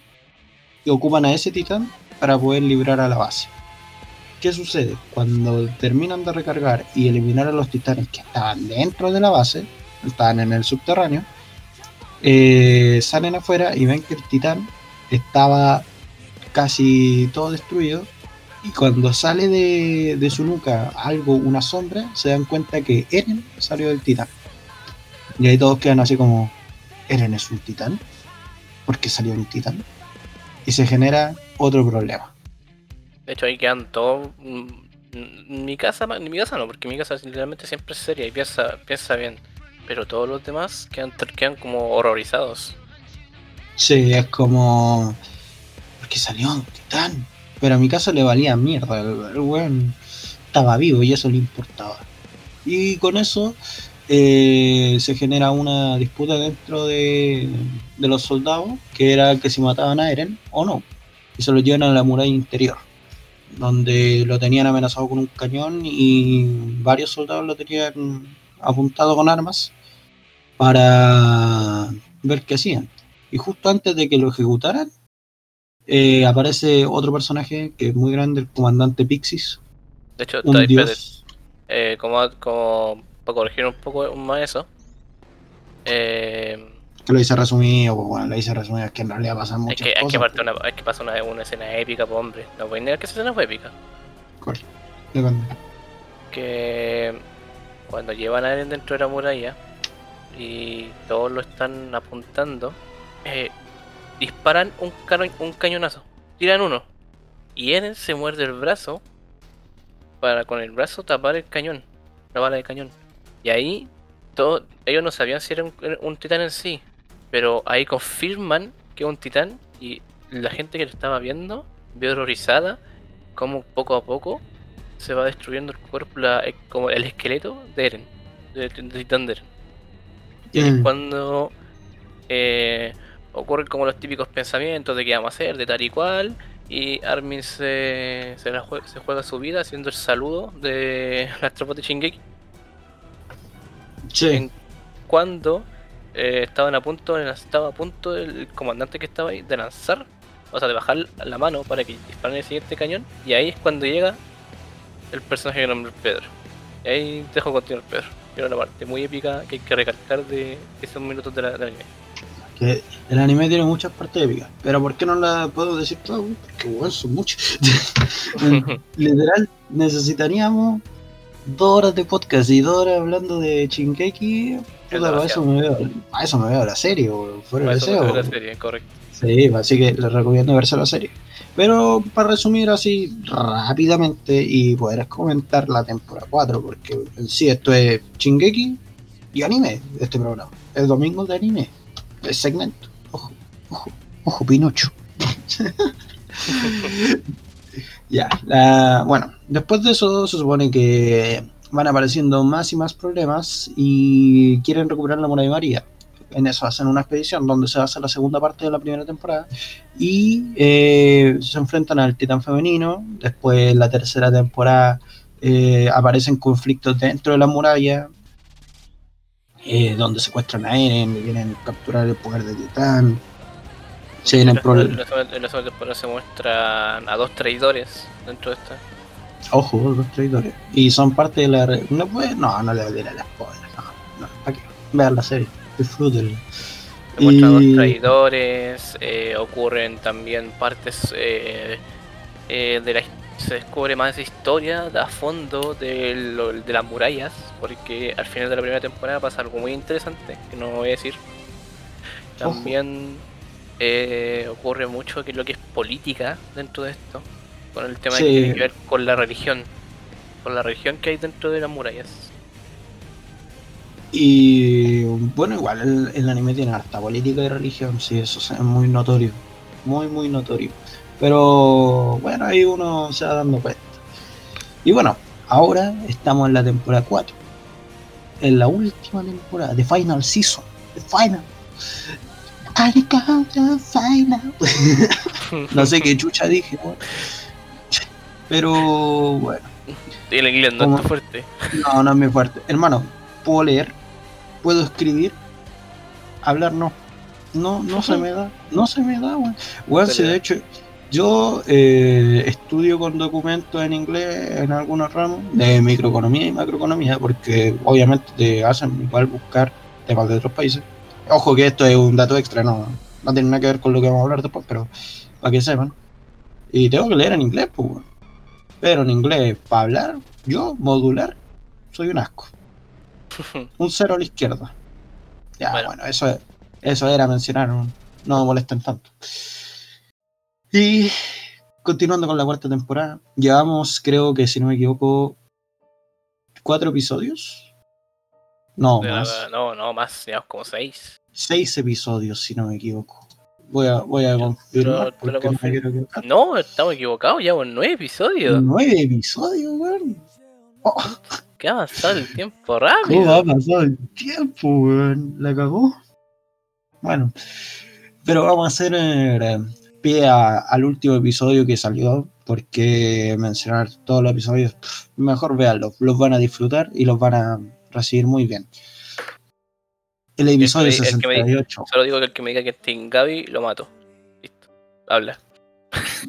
y ocupan a ese titán para poder librar a la base. ¿Qué sucede? Cuando terminan de recargar y eliminar a los titanes que estaban dentro de la base, estaban en el subterráneo, eh, salen afuera y ven que el titán estaba casi todo destruido Y cuando sale de, de su nuca algo, una sombra, se dan cuenta que Eren salió del titán. Y ahí todos quedan así como, ¿Eren es un titán? ¿Por qué salió un titán? Y se genera otro problema. De hecho, ahí quedan todos. mm, mm, Mi casa, mi casa no, porque mi casa literalmente siempre es seria y piensa, piensa bien. Pero todos los demás quedan, quedan como horrorizados. Sí, es como. Porque salió un titán. Pero a mi caso le valía mierda. El, el weón estaba vivo y eso le importaba. Y con eso eh, se genera una disputa dentro de, de los soldados, que era que si mataban a Eren o no. Y se lo llevan a la muralla interior, donde lo tenían amenazado con un cañón y varios soldados lo tenían apuntado con armas para ver qué hacían. Y justo antes de que lo ejecutaran, eh, aparece otro personaje que es muy grande, el comandante Pixis, De hecho, un está- dios. eh, como, como para corregir un poco más eso. Eh, Que lo hice resumido, pues bueno, lo hice resumido, es que en realidad pasan es muchas que, hay que, cosas. parte una, hay que pasar una, una escena épica, pues hombre. No voy a negar que esa escena fue épica. ¿Cuál? Depende. que cuando llevan a Eren dentro de la muralla y todos lo están apuntando, eh, disparan un, cañonazo, tiran uno y Eren se muerde el brazo para con el brazo tapar el cañón, la bala de cañón. Y ahí todo, ellos no sabían si era un, un titán en sí, pero ahí confirman que es un titán y la gente que lo estaba viendo vio horrorizada como poco a poco se va destruyendo el cuerpo, la- eh, como el esqueleto de Eren, de, de Titán de Eren. Y ahí Mm. cuando eh, ocurren como los típicos pensamientos de qué vamos a hacer, de tal y cual, y Armin se, se, la jue- se juega su vida haciendo el saludo de las tropas de Shingeki, Sí, en- cuando eh, estaban a punto, estaba a punto el comandante que estaba ahí de lanzar, o sea, de bajar la mano para que disparen el siguiente cañón, y ahí es cuando llega el personaje que nombra Pedro. Y ahí dejo continuar, Pedro. Era una parte muy épica que hay que recalcar de esos minutos de la, anime. Que el anime tiene muchas partes épicas, pero ¿por qué no la puedo decir todas? Porque bueno, son muchas. Literal, necesitaríamos dos horas de podcast y dos horas hablando de para, demasiado. eso me veo, para eso me veo la serie, güey, fuera de Eso deseo. la serie, correcto. Sí, así que les recomiendo verse la serie. Pero para resumir así rápidamente y poder comentar la temporada 4, porque en sí esto es Shingeki y anime, este programa. El domingo de anime, segmento. Ojo, ojo, ojo, Pinocho. ya, la- bueno, después de eso se supone que van apareciendo más y más problemas y quieren recuperar la muralla de María en eso hacen una expedición donde se hace la segunda parte de la primera temporada y eh, se enfrentan al titán femenino. Después, la tercera temporada, eh, aparecen conflictos dentro de la muralla, eh, donde secuestran a Eren y vienen a capturar el poder de titán. Se vienen En la, problemas. en la- en la segunda temporada se muestran a dos traidores dentro de esta. Ojo, los traidores. Y son parte de la. No, puede, no, no le voy a tirar la spoiler. No, no, ¿para qué? Vean la serie, disfrútenla. Se muestran a dos traidores, eh, ocurren también partes eh, eh, de la his- se descubre más historia a fondo de, lo- de las murallas, porque al final de la primera temporada pasa algo muy interesante, que no voy a decir. También eh, ocurre mucho que lo que es política dentro de esto, con el tema Sí. que tiene que ver con la religión, con la religión que hay dentro de las murallas. Y bueno, igual el, el anime tiene harta política y religión, sí, eso es muy notorio. Muy, muy notorio. Pero bueno, ahí uno se va dando cuenta. Y bueno, ahora estamos en la temporada 4. En la última temporada, The Final Season. The Final. I got the final. no sé qué chucha dije, weón. Pero bueno. El inglés no está fuerte. No, no es muy fuerte. Hermano, puedo leer, puedo escribir, hablar no. No, no se me da, no se me da, weón. Weón, si de hecho, yo eh, estudio con documentos en inglés en algunos ramos de microeconomía y macroeconomía, porque obviamente te hacen igual buscar temas de otros países. Ojo que esto es un dato extra, no, no tiene nada que ver con lo que vamos a hablar después, pero para que sepan. Y tengo que leer en inglés, pues. Pero en inglés, para hablar, yo, modular, soy un asco. Un cero a la izquierda. Ya, Bueno. bueno, eso, eso era mencionar, no, no me molesten tanto. Y continuando con la cuarta temporada, llevamos, creo que si no me equivoco, cuatro episodios. No, más. no, no, más, digamos como seis. Seis episodios, si no me equivoco. Voy a, voy a confirmar no me. No, estamos equivocados, llevamos nueve episodios. Nueve episodios, weón. Oh, Qué avanzado el tiempo ¿Cómo ha rápido. pasado el tiempo, weón? La cagó. Bueno, pero vamos a hacer eh, pie a- al último episodio que salió, porque mencionar todos los episodios, mejor véanlos, los van a disfrutar y los van a recibir muy bien. El episodio El que me- el que me- 68. Solo digo que el que me diga que es Team Gaby, lo mato. Listo. Habla.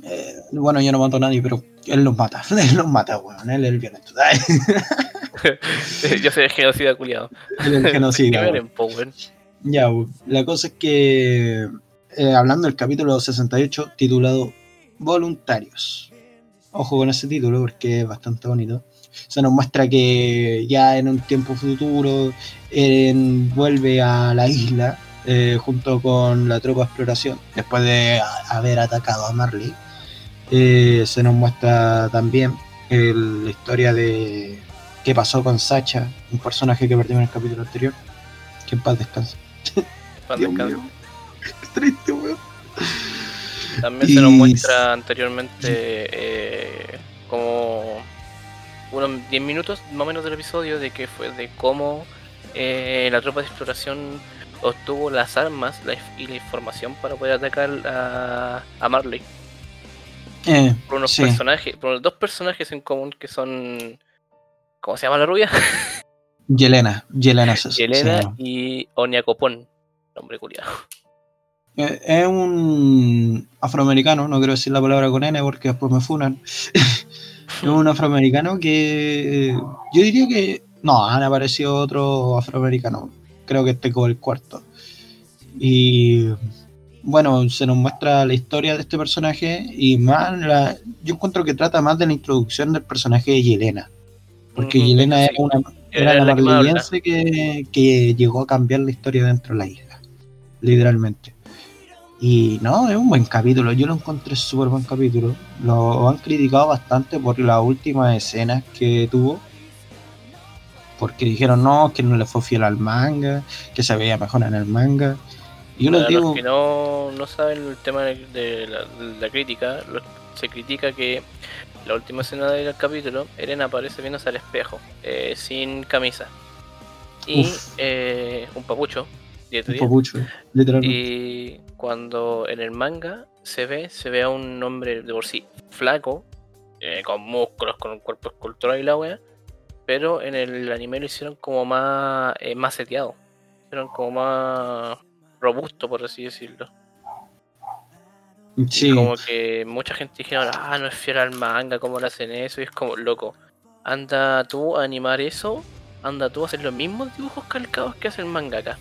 eh, bueno, yo no mato a nadie, pero él los mata. Él los mata, weón. Él es el violento. Yo soy el genocida culiado. Él es el genocida. Ya, la cosa es que, eh, hablando del capítulo 68, titulado Voluntarios. Ojo con ese título porque es bastante bonito. Se nos muestra que ya en un tiempo futuro Eren vuelve a la isla eh, junto con la tropa de exploración después de a- haber atacado a Marley. Eh, se nos muestra también el- la historia de qué pasó con Sacha, un personaje que perdimos en el capítulo anterior. Que en paz descanse. Pan Dios Qué triste, weón. También se nos muestra anteriormente eh, como unos 10 minutos más o menos del episodio de que fue de cómo eh, la tropa de exploración obtuvo las armas la y la información para poder atacar a, a Marley Eh, por unos Sí. personajes, por dos personajes en común que son ¿cómo se llama la rubia? Yelena, Yelena Yelena llama. y Oniacopón, nombre culiado. Eh, Es un afroamericano, no quiero decir la palabra con N porque después me funan. es un afroamericano que eh, yo diría que no, han aparecido otros afroamericanos. Creo que este como el cuarto. Y bueno, se nos muestra la historia de este personaje y más la, yo encuentro que trata más de la introducción del personaje de Yelena. Porque Yelena era una, Era era la la que, que llegó a cambiar la historia dentro de la isla, literalmente. Y no, es un buen capítulo, yo lo encontré súper buen capítulo. Lo han criticado bastante por las últimas escenas que tuvo. Porque dijeron no, que no le fue fiel al manga, que se veía mejor en el manga. Y yo les Para digo, los que no, no saben el tema de la, de la crítica, se critica que la última escena del capítulo, Eren aparece viéndose al espejo, eh, sin camisa. Y eh, un papucho, literalmente. Y cuando en el manga se ve, se ve a un hombre de por sí flaco, eh, con músculos, con un cuerpo escultural y la wea. Pero en el anime lo hicieron como más, eh, más seteado. Hicieron como más robusto, por así decirlo. Sí, Y como que mucha gente dijeron, ah, no es fiel al manga, ¿cómo le hacen eso? Y es como, loco, anda tú a animar eso, anda tú a hacer los mismos dibujos calcados que hace el mangaka.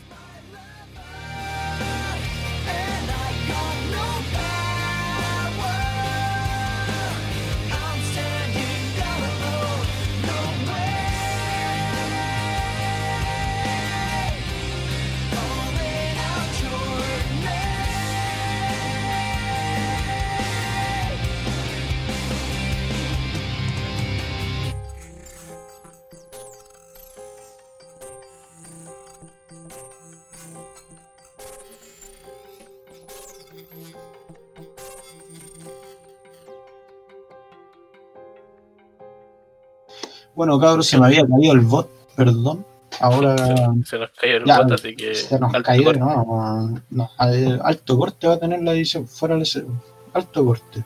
Bueno cabros, se me había caído el bot, perdón. Ahora Se, se nos cayó el Ya, bot, así que. se nos alto cayó, no, no, al- alto corte va a tener la edición, fuera de ese- alto corte.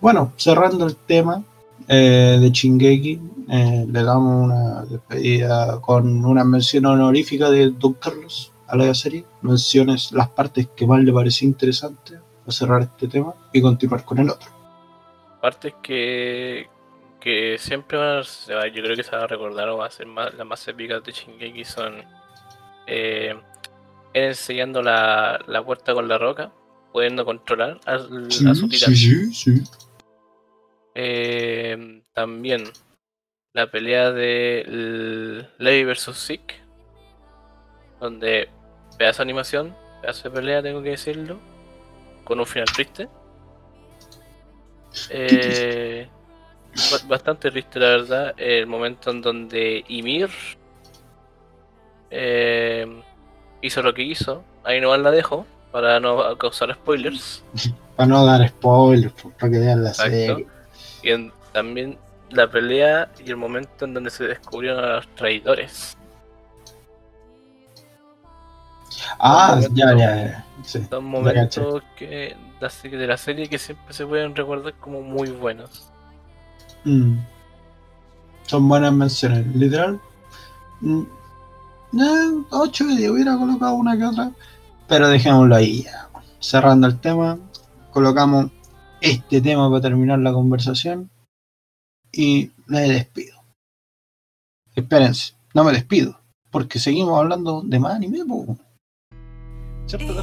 Bueno, cerrando el tema eh, de Chingeki, eh, le damos una despedida con una mención honorífica de Don Carlos a la serie, menciones las partes que más le pareció interesante a cerrar este tema y continuar con el otro. Partes que, que siempre van a, yo creo que se va a recordar o va a ser más, las más épicas de Shingeki son eh, él enseñando la, la puerta con la roca, pudiendo controlar a, su titán. sí, sí. Eh, también la pelea de Levi vs Sick, donde pedazo de animación, pedazo de pelea, tengo que decirlo, con un final triste. Eh, bastante triste, la verdad, el momento en donde Ymir eh, hizo lo que hizo. Ahí no la dejo para no causar spoilers. Para no dar spoilers, pues, para que vean la Exacto. serie. Y en- también la pelea y el momento en donde se descubrieron a los traidores. Ah, ya, ya, ya. Sí. Son momentos que de la serie que siempre se pueden recordar como muy buenos. Mm. Son buenas menciones. Literal. mm, eh, 8 y 10 hubiera colocado una que otra. Pero dejémoslo ahí ya. Cerrando el tema. Colocamos este tema para terminar la conversación. Y me despido. Espérense, no me despido. Porque seguimos hablando de más anime. ¿Cierto?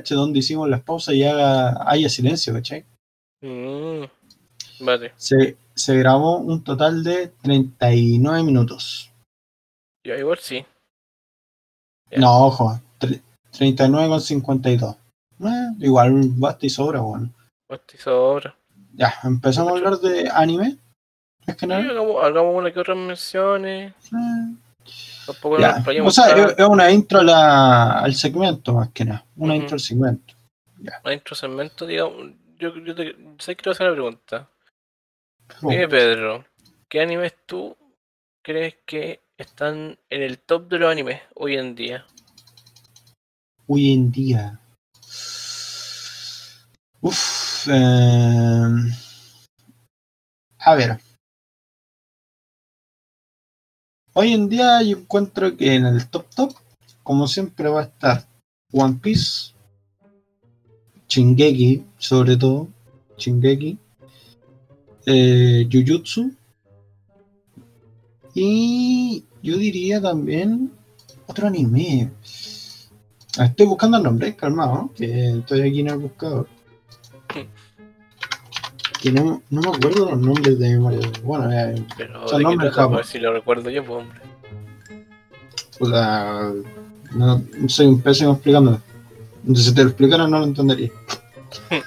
Cache dónde hicimos las pausas y haga, haya silencio, ¿cachai? Mm, vale, Se, se grabó un total de 39 minutos. ya igual sí. No, ojo, tre- 39,52. Eh, igual basta y sobra, bueno. Basta y sobra. Ya, empezamos a hablar de anime. Es que Sí, no. hagamos, hagamos una que otras menciones. Eh, Tampoco ya. nos O sea, es es una intro la- al segmento, más que nada. Una intro al segmento. Una intro segmento, digamos. Yo, yo te, sé que te voy a hacer una pregunta. Oh, Dime, Pedro, ¿qué animes tú crees que están en el top de los animes hoy en día? hoy en día. Uf, eh, A ver. Hoy en día yo encuentro que en el top top, como siempre, va a estar One Piece, Shingeki, sobre todo, Shingeki, eh, Jujutsu, y yo diría también otro anime. Ah, Estoy buscando el nombre, calmado, que estoy aquí en el buscador. Que no, no me acuerdo los nombres de memoria. Bueno, eh, Pero Son nombres a ver si lo recuerdo yo, pues hombre. puta, no, soy un pésimo explicándolo. Entonces, si te lo explicara, no lo entendería.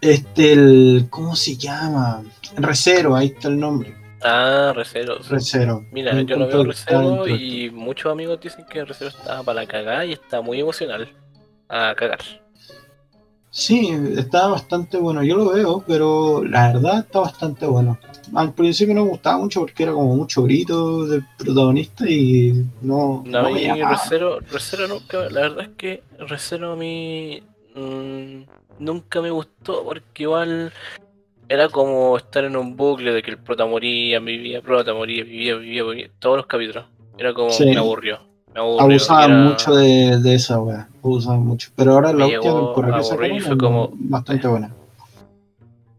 Este, el. ¿Cómo se llama? Recero, ahí está el nombre. Ah, Recero. sí. Recero. Mira, Yo encuentro veo Recero y muchos amigos dicen que Recero está para la cagada y está muy emocional. A cagar. Sí, está bastante bueno. Yo lo veo, pero la verdad está bastante bueno. Al principio no me gustaba mucho porque era como mucho grito del protagonista y no, No, no me. Recero, Recero nunca, la verdad es que Recero a mí mm, nunca me gustó porque igual era como estar en un bucle de que el prota moría, vivía, prota moría, vivía, vivía, vivía, todos los capítulos. Era como, Sí. me aburrió, Abusaban era- mucho de, de esa wea. Abusaban mucho. Pero ahora la última temporada que fue como- bastante buena.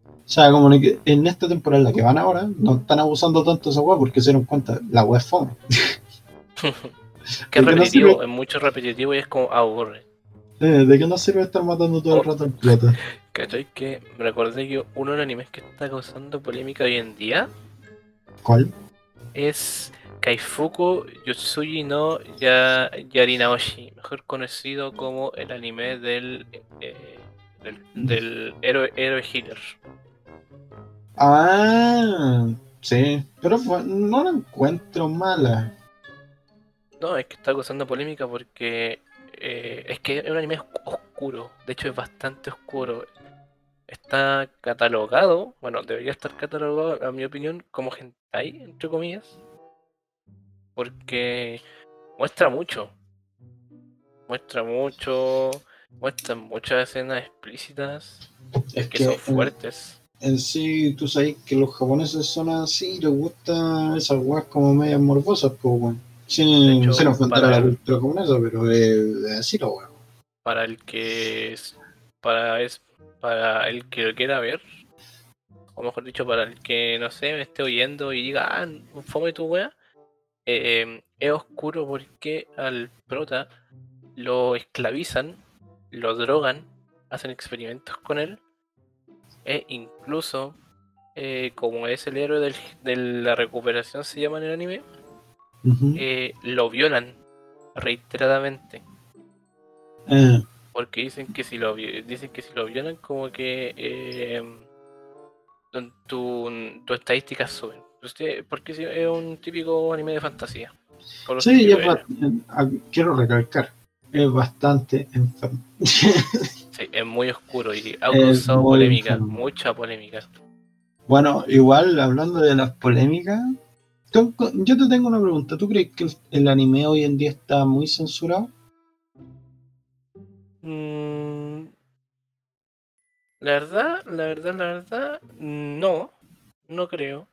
O sea, como en esta temporada en la que van ahora, no están abusando tanto de esa wea porque se dieron cuenta, la wea es fome. que ¿De es no repetitivo, sirve? es mucho repetitivo y es como aburre. Eh, ¿De qué nos sirve estar matando todo el Oh. rato al plata? ¿Cachai? Que me recordé que uno de los animes que está causando polémica hoy en día ¿Cuál? es Kaifuku Yutsuji no ya, Yarinaoshi, mejor conocido como el anime del, eh, del, del héroe, héroe healer. Ah, sí. Pero no la encuentro mala. No, es que está causando polémica porque eh, es que es un anime oscu- oscuro, de hecho es bastante oscuro. Está catalogado, bueno, debería estar catalogado, a mi opinión, como hentai, entre comillas, porque muestra mucho. Muestra mucho, muestra muchas escenas explícitas Es que que son fuertes. en sí, tú sabes que los japoneses son así, les gustan esas weas como medias morbosas, pues bueno. Sin, hecho, sin ofender a la cultura japonesa, pero eh, así la wea. Para el que es, para es, para el que lo quiera ver, o mejor dicho, para el que no sé, me esté oyendo y diga, ah, fome tu wea, eh, es oscuro porque al prota lo esclavizan, lo drogan, hacen experimentos con él, e incluso, eh, como es el héroe del- de la recuperación, se llama en el anime, eh, lo violan reiteradamente. Eh, Porque dicen que si lo dicen que si lo violan como que tu, tu, tus estadísticas suben. Usted- porque es un típico anime de fantasía. Por sí, eh, ah, quiero recalcar, es bastante enfermo. sí, es muy oscuro y ha causado polémica, enfermo. mucha polémica. bueno, igual hablando de las polémicas, yo te tengo una pregunta. ¿Tú crees que el, el anime hoy en día está muy censurado? Mm, la verdad, la verdad, la verdad, no, no creo.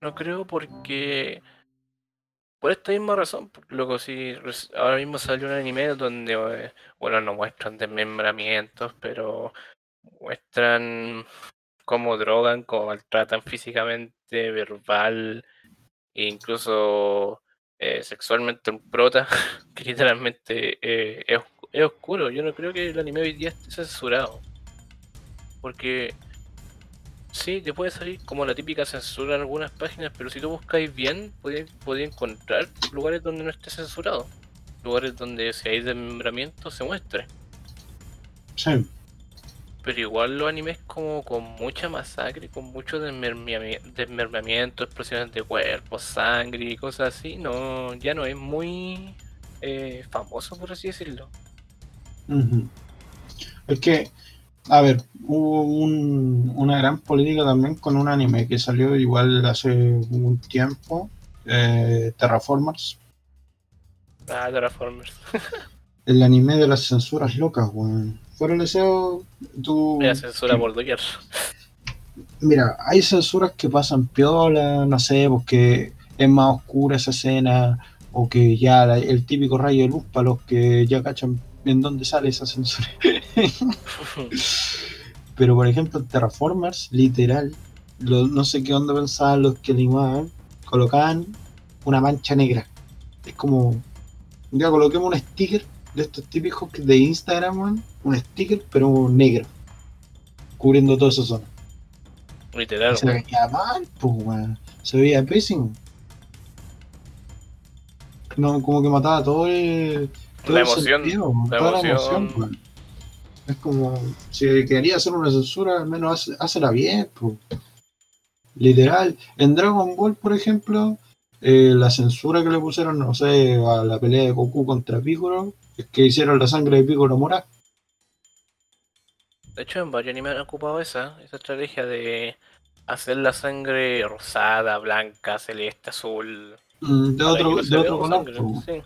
No creo porque por esta misma razón, luego si ahora mismo salió un anime donde, eh, bueno, no muestran desmembramientos, pero muestran cómo drogan, cómo maltratan físicamente, verbal e incluso eh, sexualmente un prota, que literalmente eh, es, es oscuro. Yo no creo que el anime hoy día esté censurado. Porque sí, te puede salir como la típica censura en algunas páginas, pero si tú buscáis bien, podéis podéis encontrar lugares donde no esté censurado. Lugares donde si hay desmembramiento se muestre. Sí. Pero igual los animes como con mucha masacre, con mucho desmembrami- desmembramiento, explosiones de cuerpos, sangre y cosas así, no, ya no es muy eh, famoso por así decirlo. Ujú. Es que, a ver, hubo un- una gran política también con un anime que salió igual hace un tiempo, eh, Terraformers, Ah, Transformers. el anime de las censuras locas, weón. fuera del deseo, tú. Me censura por doquier. Mira, hay censuras que pasan piola, no sé, porque es más oscura esa escena, o que ya la- el típico rayo de luz para los que ya cachan en dónde sale esa censura. Pero por ejemplo, en Terraformers, literal, lo- no sé qué onda pensaban los que animaban, colocaban una mancha negra. Es como, ya coloquemos un sticker de estos típicos de Instagram, weón, un sticker, pero negro, cubriendo toda esa zona. Literal, Y se veía mal, pues, weón. Se veía pésimo. No, como que mataba todo el. Todo La emoción, sentido, la toda emoción. weón. Es como, si quería hacer una censura, al menos hace- hácela bien, pues. Literal. En Dragon Ball, por ejemplo, eh, la censura que le pusieron, no sé, a la pelea de Goku contra Piccolo, es que hicieron la sangre de Piccolo morada. De hecho, en varios animes han ocupado esa, esa estrategia de hacer la sangre rosada, blanca, celeste, azul. Mm, De otro, de otro la color, sangre, pues. sí.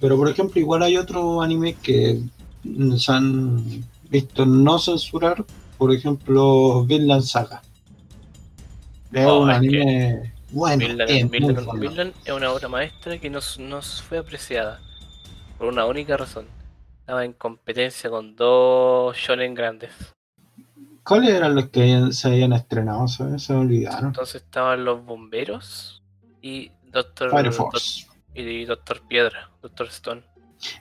Pero por ejemplo, igual hay otros animes que se han visto no censurar, por ejemplo, Vinland Saga. Es Oh, un es que anime bueno, Vinland, es muy Vinland- bueno. Vinland es una obra maestra que nos, nos fue apreciada por una única razón. Estaba en competencia con dos shonen grandes. ¿Cuáles eran los que se habían estrenado? Se olvidaron. Entonces estaban los bomberos y Doctor, y Doctor Piedra, Doctor Stone.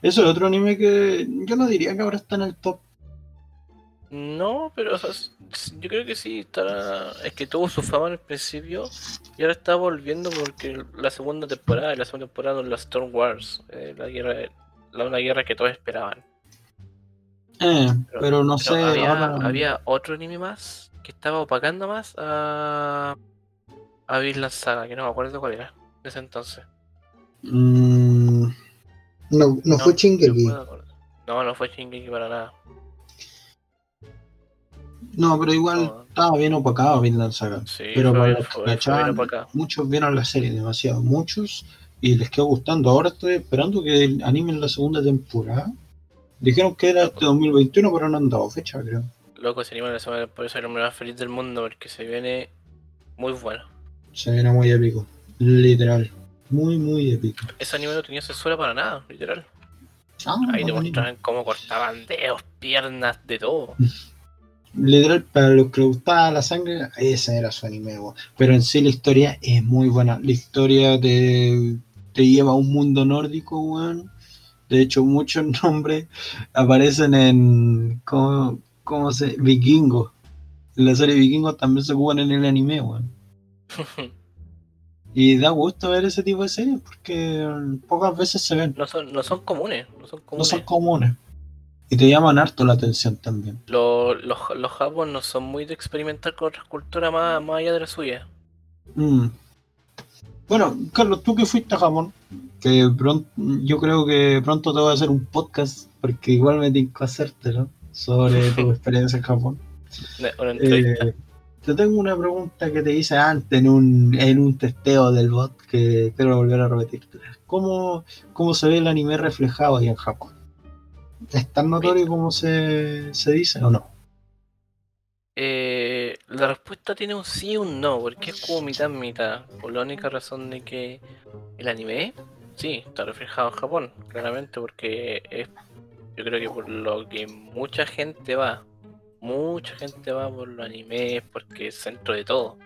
Eso es otro anime que yo no diría que ahora está en el top. No, pero o sea, yo creo que sí, estará... es que tuvo su fama al principio y ahora está volviendo porque la segunda temporada, la segunda temporada de la Storm Wars, eh, la guerra, la, una guerra que todos esperaban. Eh, Pero- pero no Pero sé, había, ahora- había otro anime más que estaba opacando más a, a Vinland Saga, que no me acuerdo cuál era en ese entonces. Mm, no, no, fue Shingeki. No, no fue Shingeki para nada. No, pero igual No. estaba bien opacado Vinland Saga. Sí, Pero fue, para fue- bien muchos vieron la serie, demasiado, muchos, y les quedó gustando. Ahora estoy esperando que animen la segunda temporada. Dijeron que era este 2021, pero no han dado fecha, creo. Loco, se anima la semana, por eso el hombre más feliz del mundo, porque se viene muy bueno. Se viene muy épico, literal. Muy, muy épico. Ese anime no tenía censura para nada, literal. Ah, Ahí buen demostraban cómo cortaban dedos, piernas, de todo. Literal, para los que gustaba la sangre, ese era su anime. weón. Pero en sí la historia es muy buena. La historia te, te lleva a un mundo nórdico, weón. De hecho, muchos nombres aparecen en. ¿Cómo, cómo se.? Vikingos. En la serie Vikingos también se ocupan en el anime, weón. Y da gusto ver ese tipo de series porque mm, pocas veces se ven. no, son, no son comunes, no son No comunes. son comunes. Y te llaman harto la atención también. Los, los, los no son muy de experimentar con otras culturas más, más allá de la suya. Mm. Bueno, Carlos, tú que fuiste a Japón, que pronto, yo creo que pronto te voy a hacer un podcast, porque igual me tengo que hacerte, ¿no? Sobre tu experiencia en Japón. Una, una entrevista. Eh, te tengo una pregunta que te hice antes en un, en un testeo del bot que quiero volver a repetir. ¿Cómo, cómo se ve el anime reflejado ahí en Japón? ¿Es tan notorio como se, se dice o no? Eh, la respuesta tiene un sí y un no, porque es como mitad mitad. Por la única razón de que el anime, sí, está reflejado en Japón, claramente, porque es, yo creo que por lo que mucha gente va, mucha gente va por los animes, porque es centro de todo.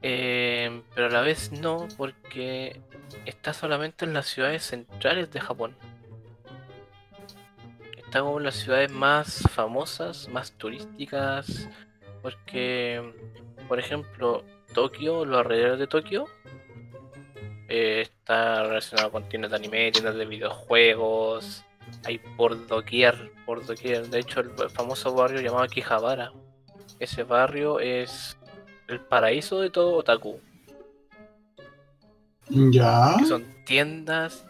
Eh, pero a la vez no, porque está solamente en las ciudades centrales de Japón. Está como en las ciudades más famosas, más turísticas, porque, por ejemplo, Tokio, los alrededores de Tokio, eh, está relacionado con tiendas de anime, tiendas de videojuegos, hay por doquier, por doquier. De hecho, el famoso barrio llamado Akihabara, ese barrio es el paraíso de todo otaku, Ya. que son tiendas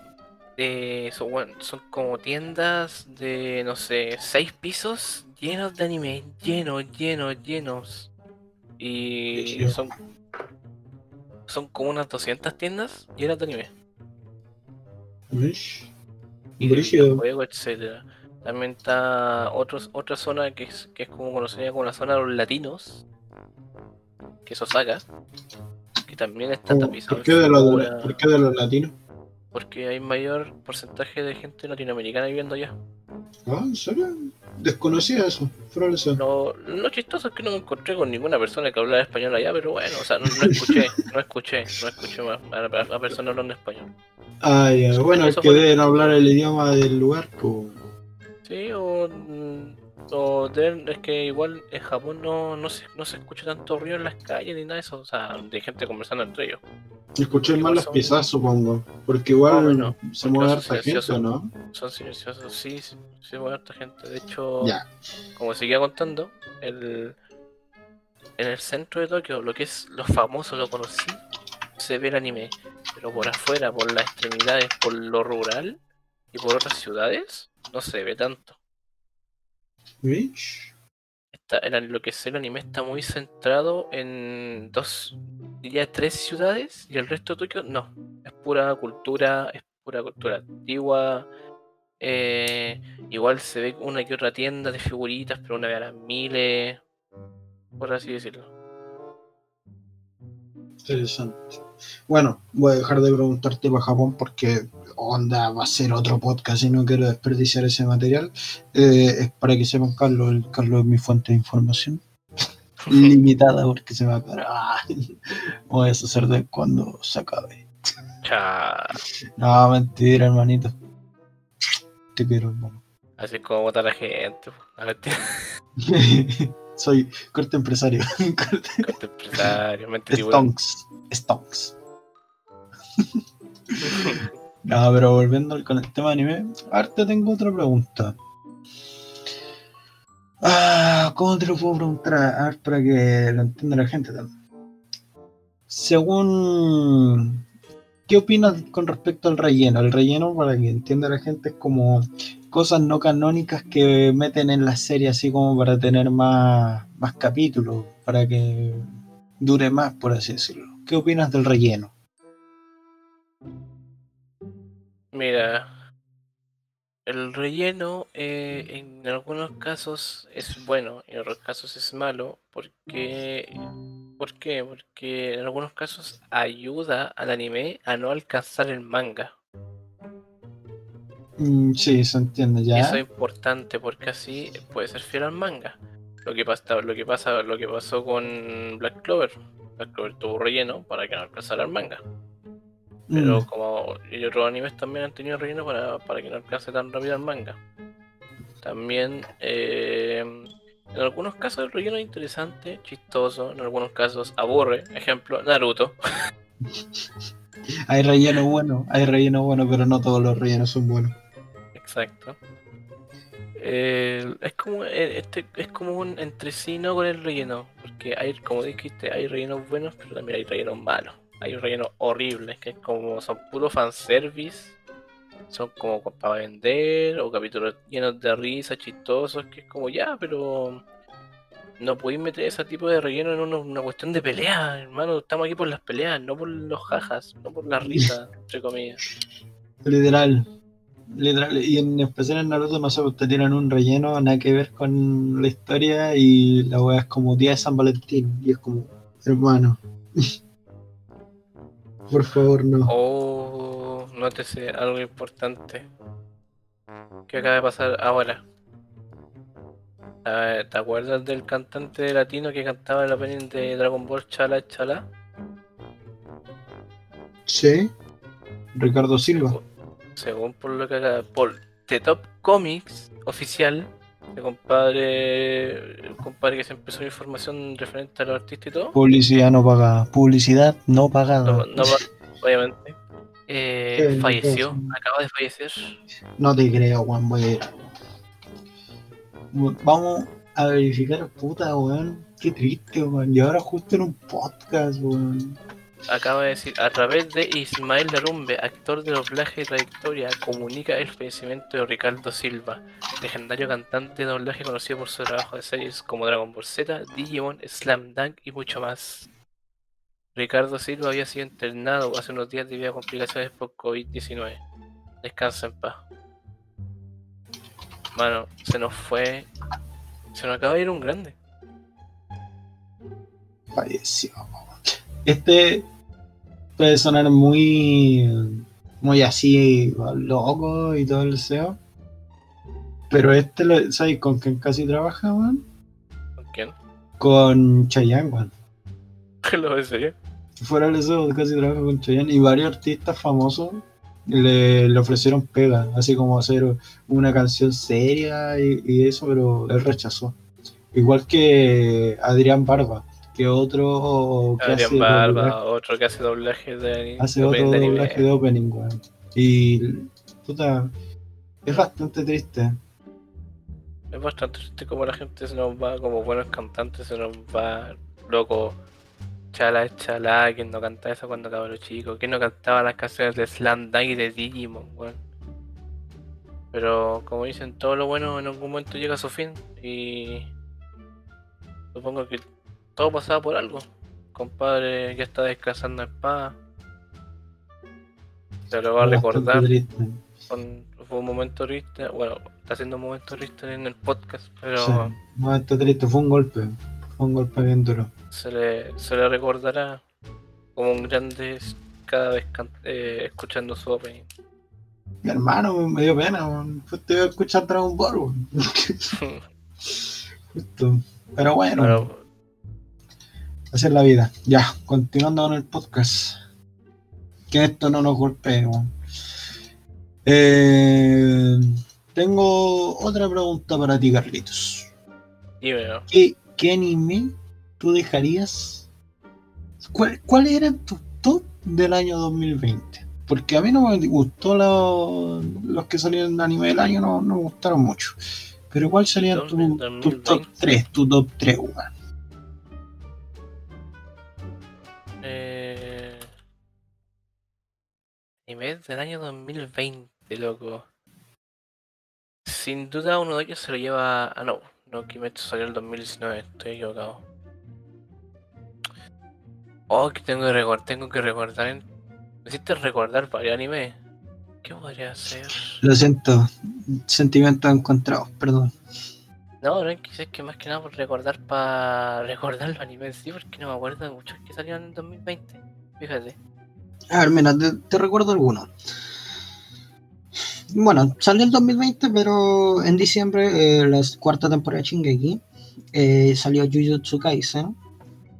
de, son, bueno, son como tiendas de, no sé, seis pisos llenos de anime, llenos, llenos, llenos. Y son, son como unas 200 tiendas llenas de anime. Uish. Y de Brígido. videojuegos, etcétera. También está otros, otra zona que es, que es como conocida como la zona de los latinos, que es Osaka, que también está tapizado. ¿Por qué, en de los, figura, ¿Por qué de los latinos? Porque hay mayor porcentaje de gente latinoamericana viviendo allá. Ah, ¿en serio? Desconocía eso. Eso. Lo, lo chistoso es que no me encontré con ninguna persona que hablara español allá, pero bueno, o sea, no, no escuché, no escuché, no escuché más a, a- a personas hablando español. Ah, ya. Bueno, que deben hablar el idioma del lugar, pues. Sí, o, mm, o deben- es que igual en Japón no, no, se, no se escucha tanto ruido en las calles ni nada de eso, o sea, de gente conversando entre ellos. Escuché mal las son- pisadas, supongo. Porque igual Ah, bueno, se mueve harta gente. ¿no? Son silenciosos, sí, sí, sí, mueve harta gente. De hecho, como seguía contando, el, en el centro de Tokio, lo que es lo famoso, lo conocido, se ve el anime. Pero por afuera, por las extremidades, por lo rural y por otras ciudades, no se ve tanto. Bitch. Está, el- lo que es el anime está muy centrado en dos, diría tres ciudades y el resto de Tokio no. Es pura cultura, es pura cultura antigua. eh, igual se ve una que otra tienda de figuritas, pero una a las miles, por así decirlo. Interesante. Bueno, voy a dejar de preguntarte para Japón porque onda va a ser otro podcast y no quiero desperdiciar ese material. Eh, es para que sepan, Carlos, el Carlos es mi fuente de información. Limitada porque se me va a acabar. Voy a deshacer de cuando se acabe. No, mentira, hermanito. Te quiero, hermano. así es como vota la gente. po. A ver, tío, Soy corte empresario. Corte- corte empresario. Stonks. Stonks. No, pero volviendo con el tema de anime, ahora te tengo otra pregunta. Ah, ¿Cómo te lo puedo preguntar? A ver, para que lo entienda la gente también. Según. ¿Qué opinas con respecto al relleno? El relleno, para que entienda la gente, es como cosas no canónicas que meten en la serie, así como para tener más, más capítulos, para que dure más, por así decirlo. ¿Qué opinas del relleno? Mira, el relleno eh, en algunos casos es bueno en otros casos es malo. Porque, ¿Por qué? Porque en algunos casos ayuda al anime a no alcanzar el manga. Mm, sí, se entiende ya. eso es importante porque así puede ser fiel al manga. Lo que pasa, lo que pasa, lo que pasó con Black Clover. Black Clover tuvo relleno para que no alcanzara el manga. Pero Mm, como y otros animes también han tenido relleno para, para que no alcance tan rápido el manga. También eh, en algunos casos el relleno es interesante, chistoso, en algunos casos aburre. Ejemplo, Naruto. Hay relleno bueno, hay relleno bueno, pero no todos los rellenos son buenos. Exacto. Eh, es como eh, este es como un entresino con el relleno, porque hay, como dijiste, hay rellenos buenos, pero también hay rellenos malos. Hay rellenos horribles, que es como son puro fanservice, son como para vender, o capítulos llenos de risa, chistosos, que es como ya, pero no podéis meter ese tipo de relleno en una, una cuestión de pelea, hermano. Estamos aquí por las peleas, no por los jajas, no por las risas, entre comillas. Literal. Literal. Y en especial en Naruto, no sé, te tiran un relleno, nada que ver con la historia, y la weá es como día de San Valentín. Y es como, hermano. Por favor, no. Oh, nótese algo importante que acaba de pasar ahora. Ah, ¿Te acuerdas del cantante latino que cantaba el opening de Dragon Ball Chala Chala? Sí. Ricardo Silva. Según por lo que acá, por The Top Comics oficial, el compadre, el compadre que se empezó la información referente a los artistas y todo, Publicidad no pagada. Publicidad no pagada. no, no va- obviamente, eh, falleció, acaba de fallecer. No te creo, weón, voy a ir. Vamos a verificar, puta, weón. Qué triste, weón. Y ahora justo en un podcast, weón. Acaba de decir, a través de Ismael Larumbe, actor de doblaje y trayectoria, comunica el fallecimiento de Ricardo Silva, legendario cantante de doblaje conocido por su trabajo de series como Dragon Ball Z, Digimon, Slam Dunk y mucho más. Ricardo Silva había sido internado hace unos días debido a complicaciones por COVID-19. Descansa en paz. Mano, se nos fue. Se nos acaba de ir un grande. falleció. Este puede sonar muy, muy así, loco y todo el SEO. Pero este, lo- ¿sabes con quién casi trabaja, weón? ¿Con quién? Con Chayanne, weón. ¿Lo en serio? Fuera del SEO casi trabaja con Chayanne y varios artistas famosos le, le ofrecieron pega, así como hacer una canción seria y, y eso, pero él rechazó. Igual que Adrián Barba, que otro que hace Barba, doblaje- otro que hace doblaje de hace de otro de anime. doblaje de opening, weón. Y puta, es bastante triste. Es bastante triste como la gente se nos va, como buenos cantantes, se nos va loco. Chala es chala, quien no canta eso cuando cabrón chico, quien no cantaba las canciones de Slam Dunk y de Digimon, weón. Pero como dicen, todo lo bueno en algún momento llega a su fin y supongo que todo pasaba por algo. Compadre ya está descansando en paz. Se lo va a recordar con- fue un momento triste, bueno, está siendo un momento triste en el podcast, pero Sí, momento triste, fue un golpe. Fue un golpe bien duro. se, le, se le recordará como un grande cada vez eh, escuchando su opening. Mi hermano me dio pena. Justo iba a escuchar Dragon Ball. Justo. Pero bueno, Pero, así es la vida. Ya, continuando con el podcast. Que esto no nos golpee, weón. Eh, tengo otra pregunta para ti, Carlitos. dímelo. ¿Qué, qué anime tú dejarías? ¿Cuál, ¿Cuál era tu top del año 2020? Porque a mí no me gustó lo- los que salieron de anime del año, no, no me gustaron mucho. Pero ¿cuál sería tu, tu 2020? top 3? Tu top 3, weón. Eh, anime del año 2020, loco. Sin duda uno de ellos se lo lleva... Ah, no. No, Kimetsu salió el 2019, estoy equivocado. Oh, que tengo que recordar, tengo que recordar... Necesito recordar varios animes. ¿Qué podría ser? Lo siento, sentimientos encontrados, perdón. No, es que, más que nada por recordar para recordar los animes sí, porque no me acuerdo de muchos que salieron en 2020. Fíjate. A ver, mira, te, te recuerdo algunos. Bueno, salió el 2020, pero en diciembre, eh, la cuarta temporada de Shingeki, eh, salió Jujutsu Kaisen,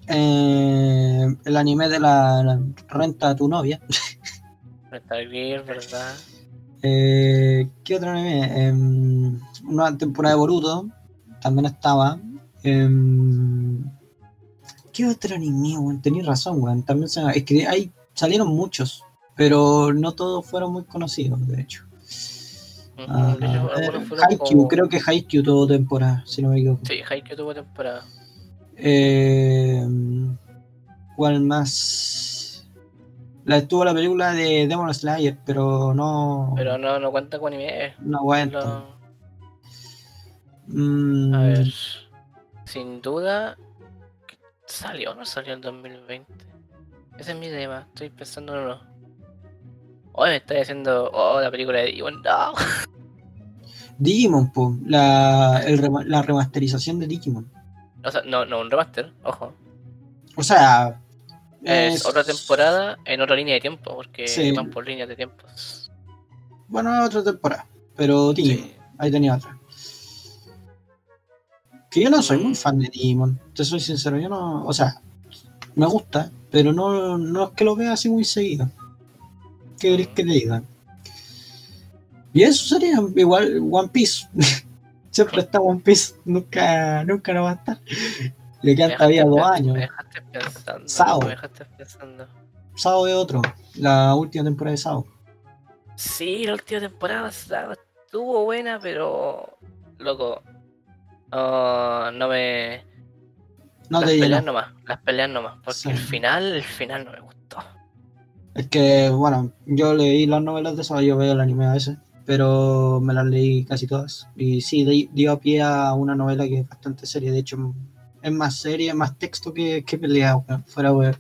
eh, el anime de la, la renta a tu novia. Metal Gear, ¿verdad? Eh, ¿Qué otro anime? Em, una temporada de Boruto, también estaba. Em, ¿Qué otro anime, weón? Tenías razón, weón. También se, es que hay, salieron muchos, pero no todos fueron muy conocidos, de hecho. Ah, eh, Haikyuu, como- creo que Haikyuu tuvo temporada, si no me equivoco. Sí, Haikyuu tuvo temporada. Eh, ¿Cuál más? La estuvo la película de Demon Slayer, pero no. Pero no, no cuenta con anime. no aguanta. Mm, A ver. Sin duda. ¿Salió o no salió en 2020? Ese es mi tema. Estoy pensando en uno. Hoy me estoy haciendo. Oh, la película de Digimon. No. Digimon, po, la, el la remasterización de Digimon. O sea, no, no, un remaster. Ojo. O sea, Es otra temporada en otra línea de tiempo. Porque Sí. van por líneas de tiempos. Bueno, otra temporada, pero Digimon, Sí. ahí tenía otra. Que yo no soy muy fan de Digimon, te soy sincero, yo no, o sea, me gusta, pero no, no es que lo vea así muy seguido. ¿Qué querés que te diga? Y eso sería igual One Piece. Siempre está One Piece, nunca, nunca no va a estar. Le quedan todavía dos años. Me dejaste pensando. Sao. Me dejaste pensando. Sao es otro, la última temporada de Sao. Sí, la última temporada Sao, estuvo buena, pero. Loco. Ah, no me. No las te peleas nomás, las peleas nomás. Porque Sí. el final, el final no me gustó. Es que, bueno, yo leí las novelas de Sao, yo veo el anime a veces, pero me las leí casi todas. Y sí, di- dio pie a una novela que es bastante seria. De hecho, es más seria, más texto que, que pelea, weón, fuera weón.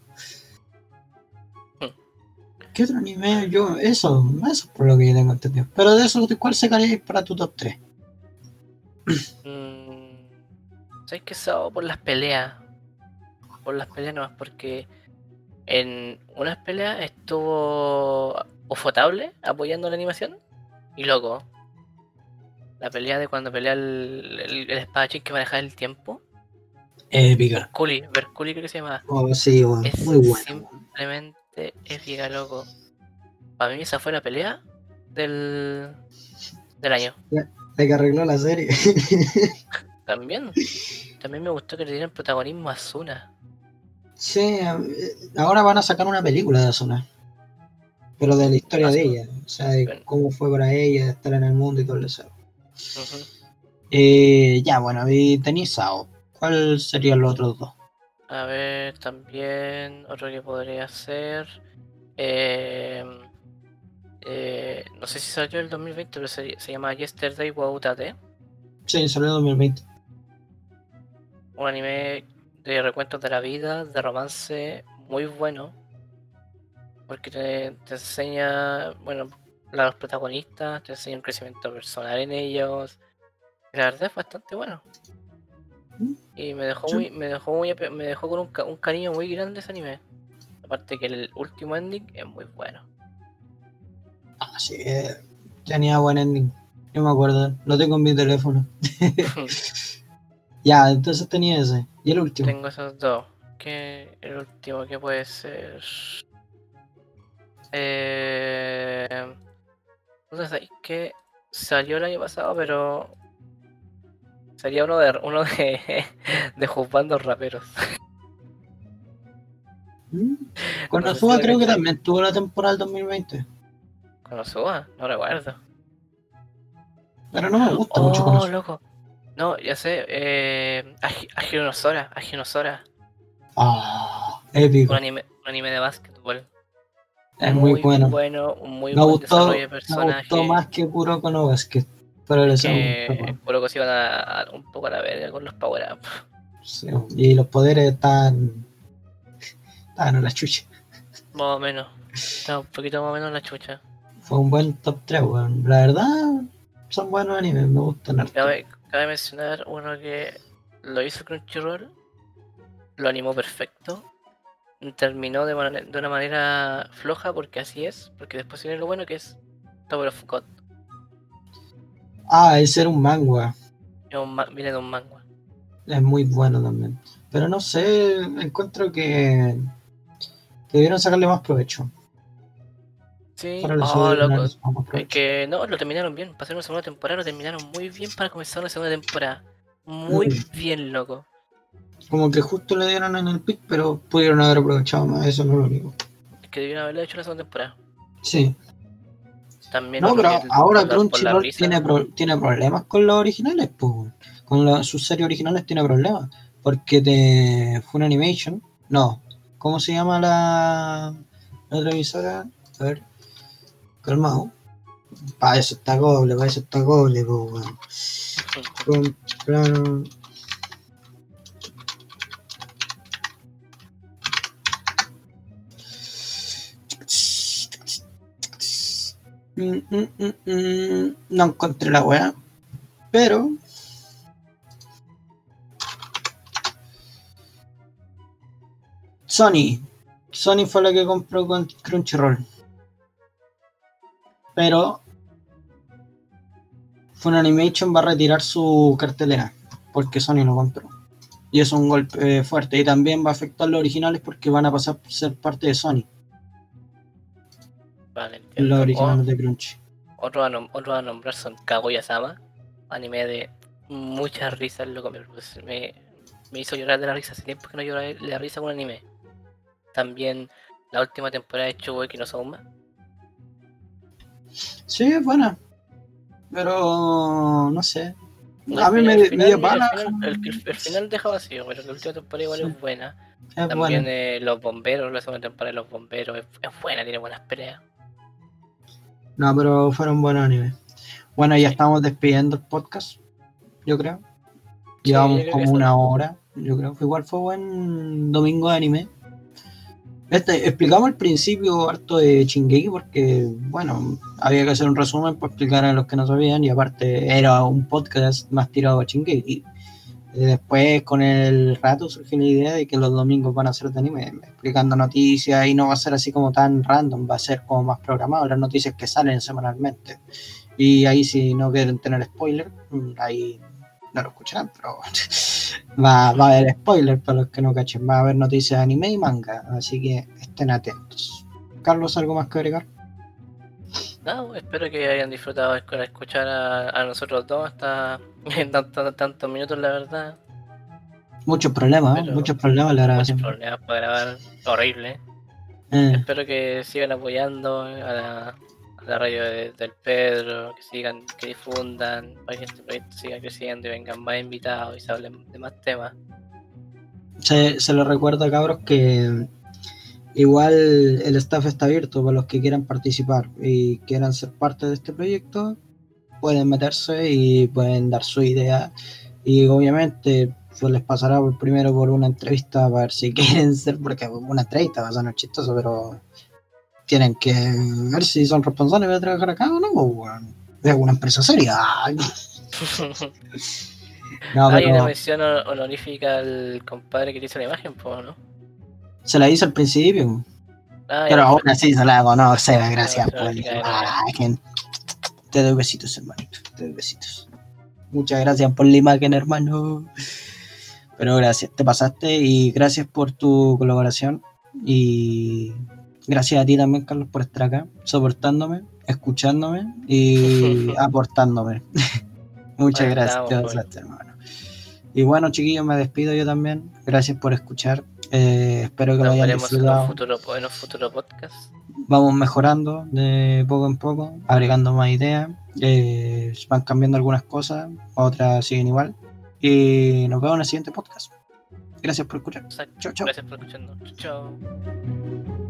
¿Qué otro anime? Yo, eso, eso es por lo que yo tengo entendido. Pero de eso, ¿cuál sacarías para tu top 3? ¿Sabes qué Sao? Por las peleas. Por las peleas nomás, porque en unas peleas estuvo Ufotable apoyando la animación. Y loco. La pelea de cuando pelea el, el, el espadachín que maneja el tiempo. Épica. Berculi, Berculi creo que se llama. Oh, sí. Es Muy buena. simplemente épica, loco. Para mí esa fue la pelea del, del año. La que arregló la serie. También. También me gustó que le dieran protagonismo a Asuna. sí, eh, ahora van a sacar una película de Asuna. Pero de la historia de ella. O sea, de Bueno. cómo fue para ella estar en el mundo y todo eso. Ujú. Eh, ya, bueno, y tenéis Sao. ¿Cuál serían los otros dos? A ver, también otro que podría ser. eh, eh, no sé si salió el 2020, pero se, se llama Yesterday Wautate. Sí, salió en 2020. Un anime de recuentos de la vida, de romance, muy bueno. Porque te, te enseña, bueno, a los protagonistas, te enseña un crecimiento personal en ellos. Y la verdad es bastante bueno. Y me dejó muy, me dejó muy, me dejó con un, ca- un cariño muy grande ese anime. Aparte que el último ending es muy bueno. Ah, sí, eh, tenía buen ending. Yo me acuerdo, lo tengo en mi teléfono. Ya, entonces tenía ese. Y el último. Tengo esos dos. Que el último que puede ser. Eh, no sé, ¿sabéis que salió el año pasado, pero sería uno de uno de, de juzgando raperos. Mm. Con Azuba creo que también tuvo la temporada del 2020. Konosuba, no recuerdo. Pero no me gusta mucho con Oh, Azuba. loco. No, ya sé, eh, Agi- Aginosora, Aginosora, Ah, épico. un anime, un anime de básquetbol. Es muy, bueno. bueno, un muy Me buen gustó, desarrollo de me personaje. gustó más que puro con Basket. Pero le que Kuroko se iban a, un poco a la verga con los power up. Sí, y los poderes están. Estaban a la chucha. Más o menos. Está un poquito más o menos la chucha. Fue un buen top 3, weón. La verdad, son buenos animes, me gustan harto. Cabe, mencionar uno que lo hizo Crunchyroll, lo animó perfecto, terminó de, una manera floja porque así es, porque después viene lo bueno que es Tower of God. Ah, ese era un manga. Ma- viene de un manga. Es muy bueno también. Pero no sé, encuentro que. que debieron sacarle más provecho. Sí, oh, loco. que no, lo terminaron bien. Para hacer una segunda temporada, lo terminaron muy bien para comenzar una segunda temporada. Muy bien, loco. Como que justo le dieron en el pick, pero pudieron haber aprovechado más, eso no es lo único. Es que debieron haberle hecho la segunda temporada. Sí. También No, pero ahora Crunchyroll tiene, pro- tiene problemas con los originales, pues. Con la- sus series originales tiene problemas. Porque te. Fue una animation. No. ¿Cómo se llama la, la otra emisora? A ver. Calmado. Para eso está Goble, para eso está Goble, pues, weón. Compraron. Mm, mm, mm. No encontré la weá. Pero. Sony. Sony fue la que compró con Crunchyroll. Pero. Animation va a retirar su cartelera. Porque Sony lo compró. Y es un golpe eh, fuerte. Y también va a afectar los originales porque van a pasar a ser parte de Sony. Vale. Los originales de Crunchy. Otro a, nom- otro a nombrar son Kaguya-sama, anime de muchas risas, loco. Me, me, me hizo llorar de la risa. Hace tiempo que no lloraba de la risa con un anime. También la última temporada de Shugeki no Soma. Sí, es buena. Pero no sé. No, a el mí final- me, el me final- dio el pana. final- el, el- el final deja vacío, pero la última temporada igual Sí. es buena. Es También buena. eh, los bomberos, la segunda temporada de los bomberos es, es buena, tiene buenas peleas. No, pero fueron buenos animes. Bueno, ya Sí. estamos despidiendo el podcast, yo creo. Sí, Llevamos yo creo como una hora, yo creo. Igual fue buen domingo de anime. Este, explicamos al principio harto de Chingeki porque, bueno, había que hacer un resumen para explicar a los que no sabían y aparte era un podcast más tirado a Chingeki. Y después con el rato surgió la idea de que los domingos van a ser de anime, explicando noticias y no va a ser así como tan random, va a ser como más programado, las noticias que salen semanalmente. Y ahí si no quieren tener spoiler, ahí no lo escucharán, pero va, va a haber spoiler para los que no cachen, va a haber noticias de anime y manga, así que estén atentos. Carlos, ¿algo más que agregar? No, espero que hayan disfrutado escuchar a, a nosotros dos hasta tantos minutos, la verdad. Muchos problemas. Pero- muchos problemas la Muchos grabación. problemas para grabar, horrible. Eh, Espero que sigan apoyando a la, la radio de- del Pedro, que sigan, que difundan, para que este proyecto siga creciendo y vengan más invitados y se hablen de más temas. se, se les recuerda, cabros, que igual el staff está abierto para los que quieran participar y quieran ser parte de este proyecto, pueden meterse y pueden dar su idea. Y obviamente pues les pasará primero por una entrevista para ver si quieren ser, porque una entrevista va a sonar chistoso, pero tienen que ver si son responsables de trabajar acá o no. pues, weón. Es una empresa seria. No, Hay una pero mención hon- honorífica al compadre que te hizo la imagen, pues, ¿no? se la hice al principio. Ah, Pero aún así se la hago, no, Seba, gracias por Ah, que- Te doy besitos, hermanito. Te doy besitos. Muchas gracias por la imagen, hermano. Pero gracias, te pasaste y gracias por tu colaboración. Y gracias a ti también, Carlos, por estar acá, soportándome, escuchándome y aportándome. Muchas Ahí gracias, estamos, te pues. hermano. Y bueno, chiquillos, me despido yo también. Gracias por escuchar. Eh, espero que lo nos hayan veremos en disfrutado un futuro, en un futuro podcast. vamos mejorando de poco en poco, agregando más ideas, eh, van cambiando algunas cosas, otras siguen igual. Y nos vemos en el siguiente podcast. Gracias por escuchar. Chao, chao. Gracias por escucharnos. Chao.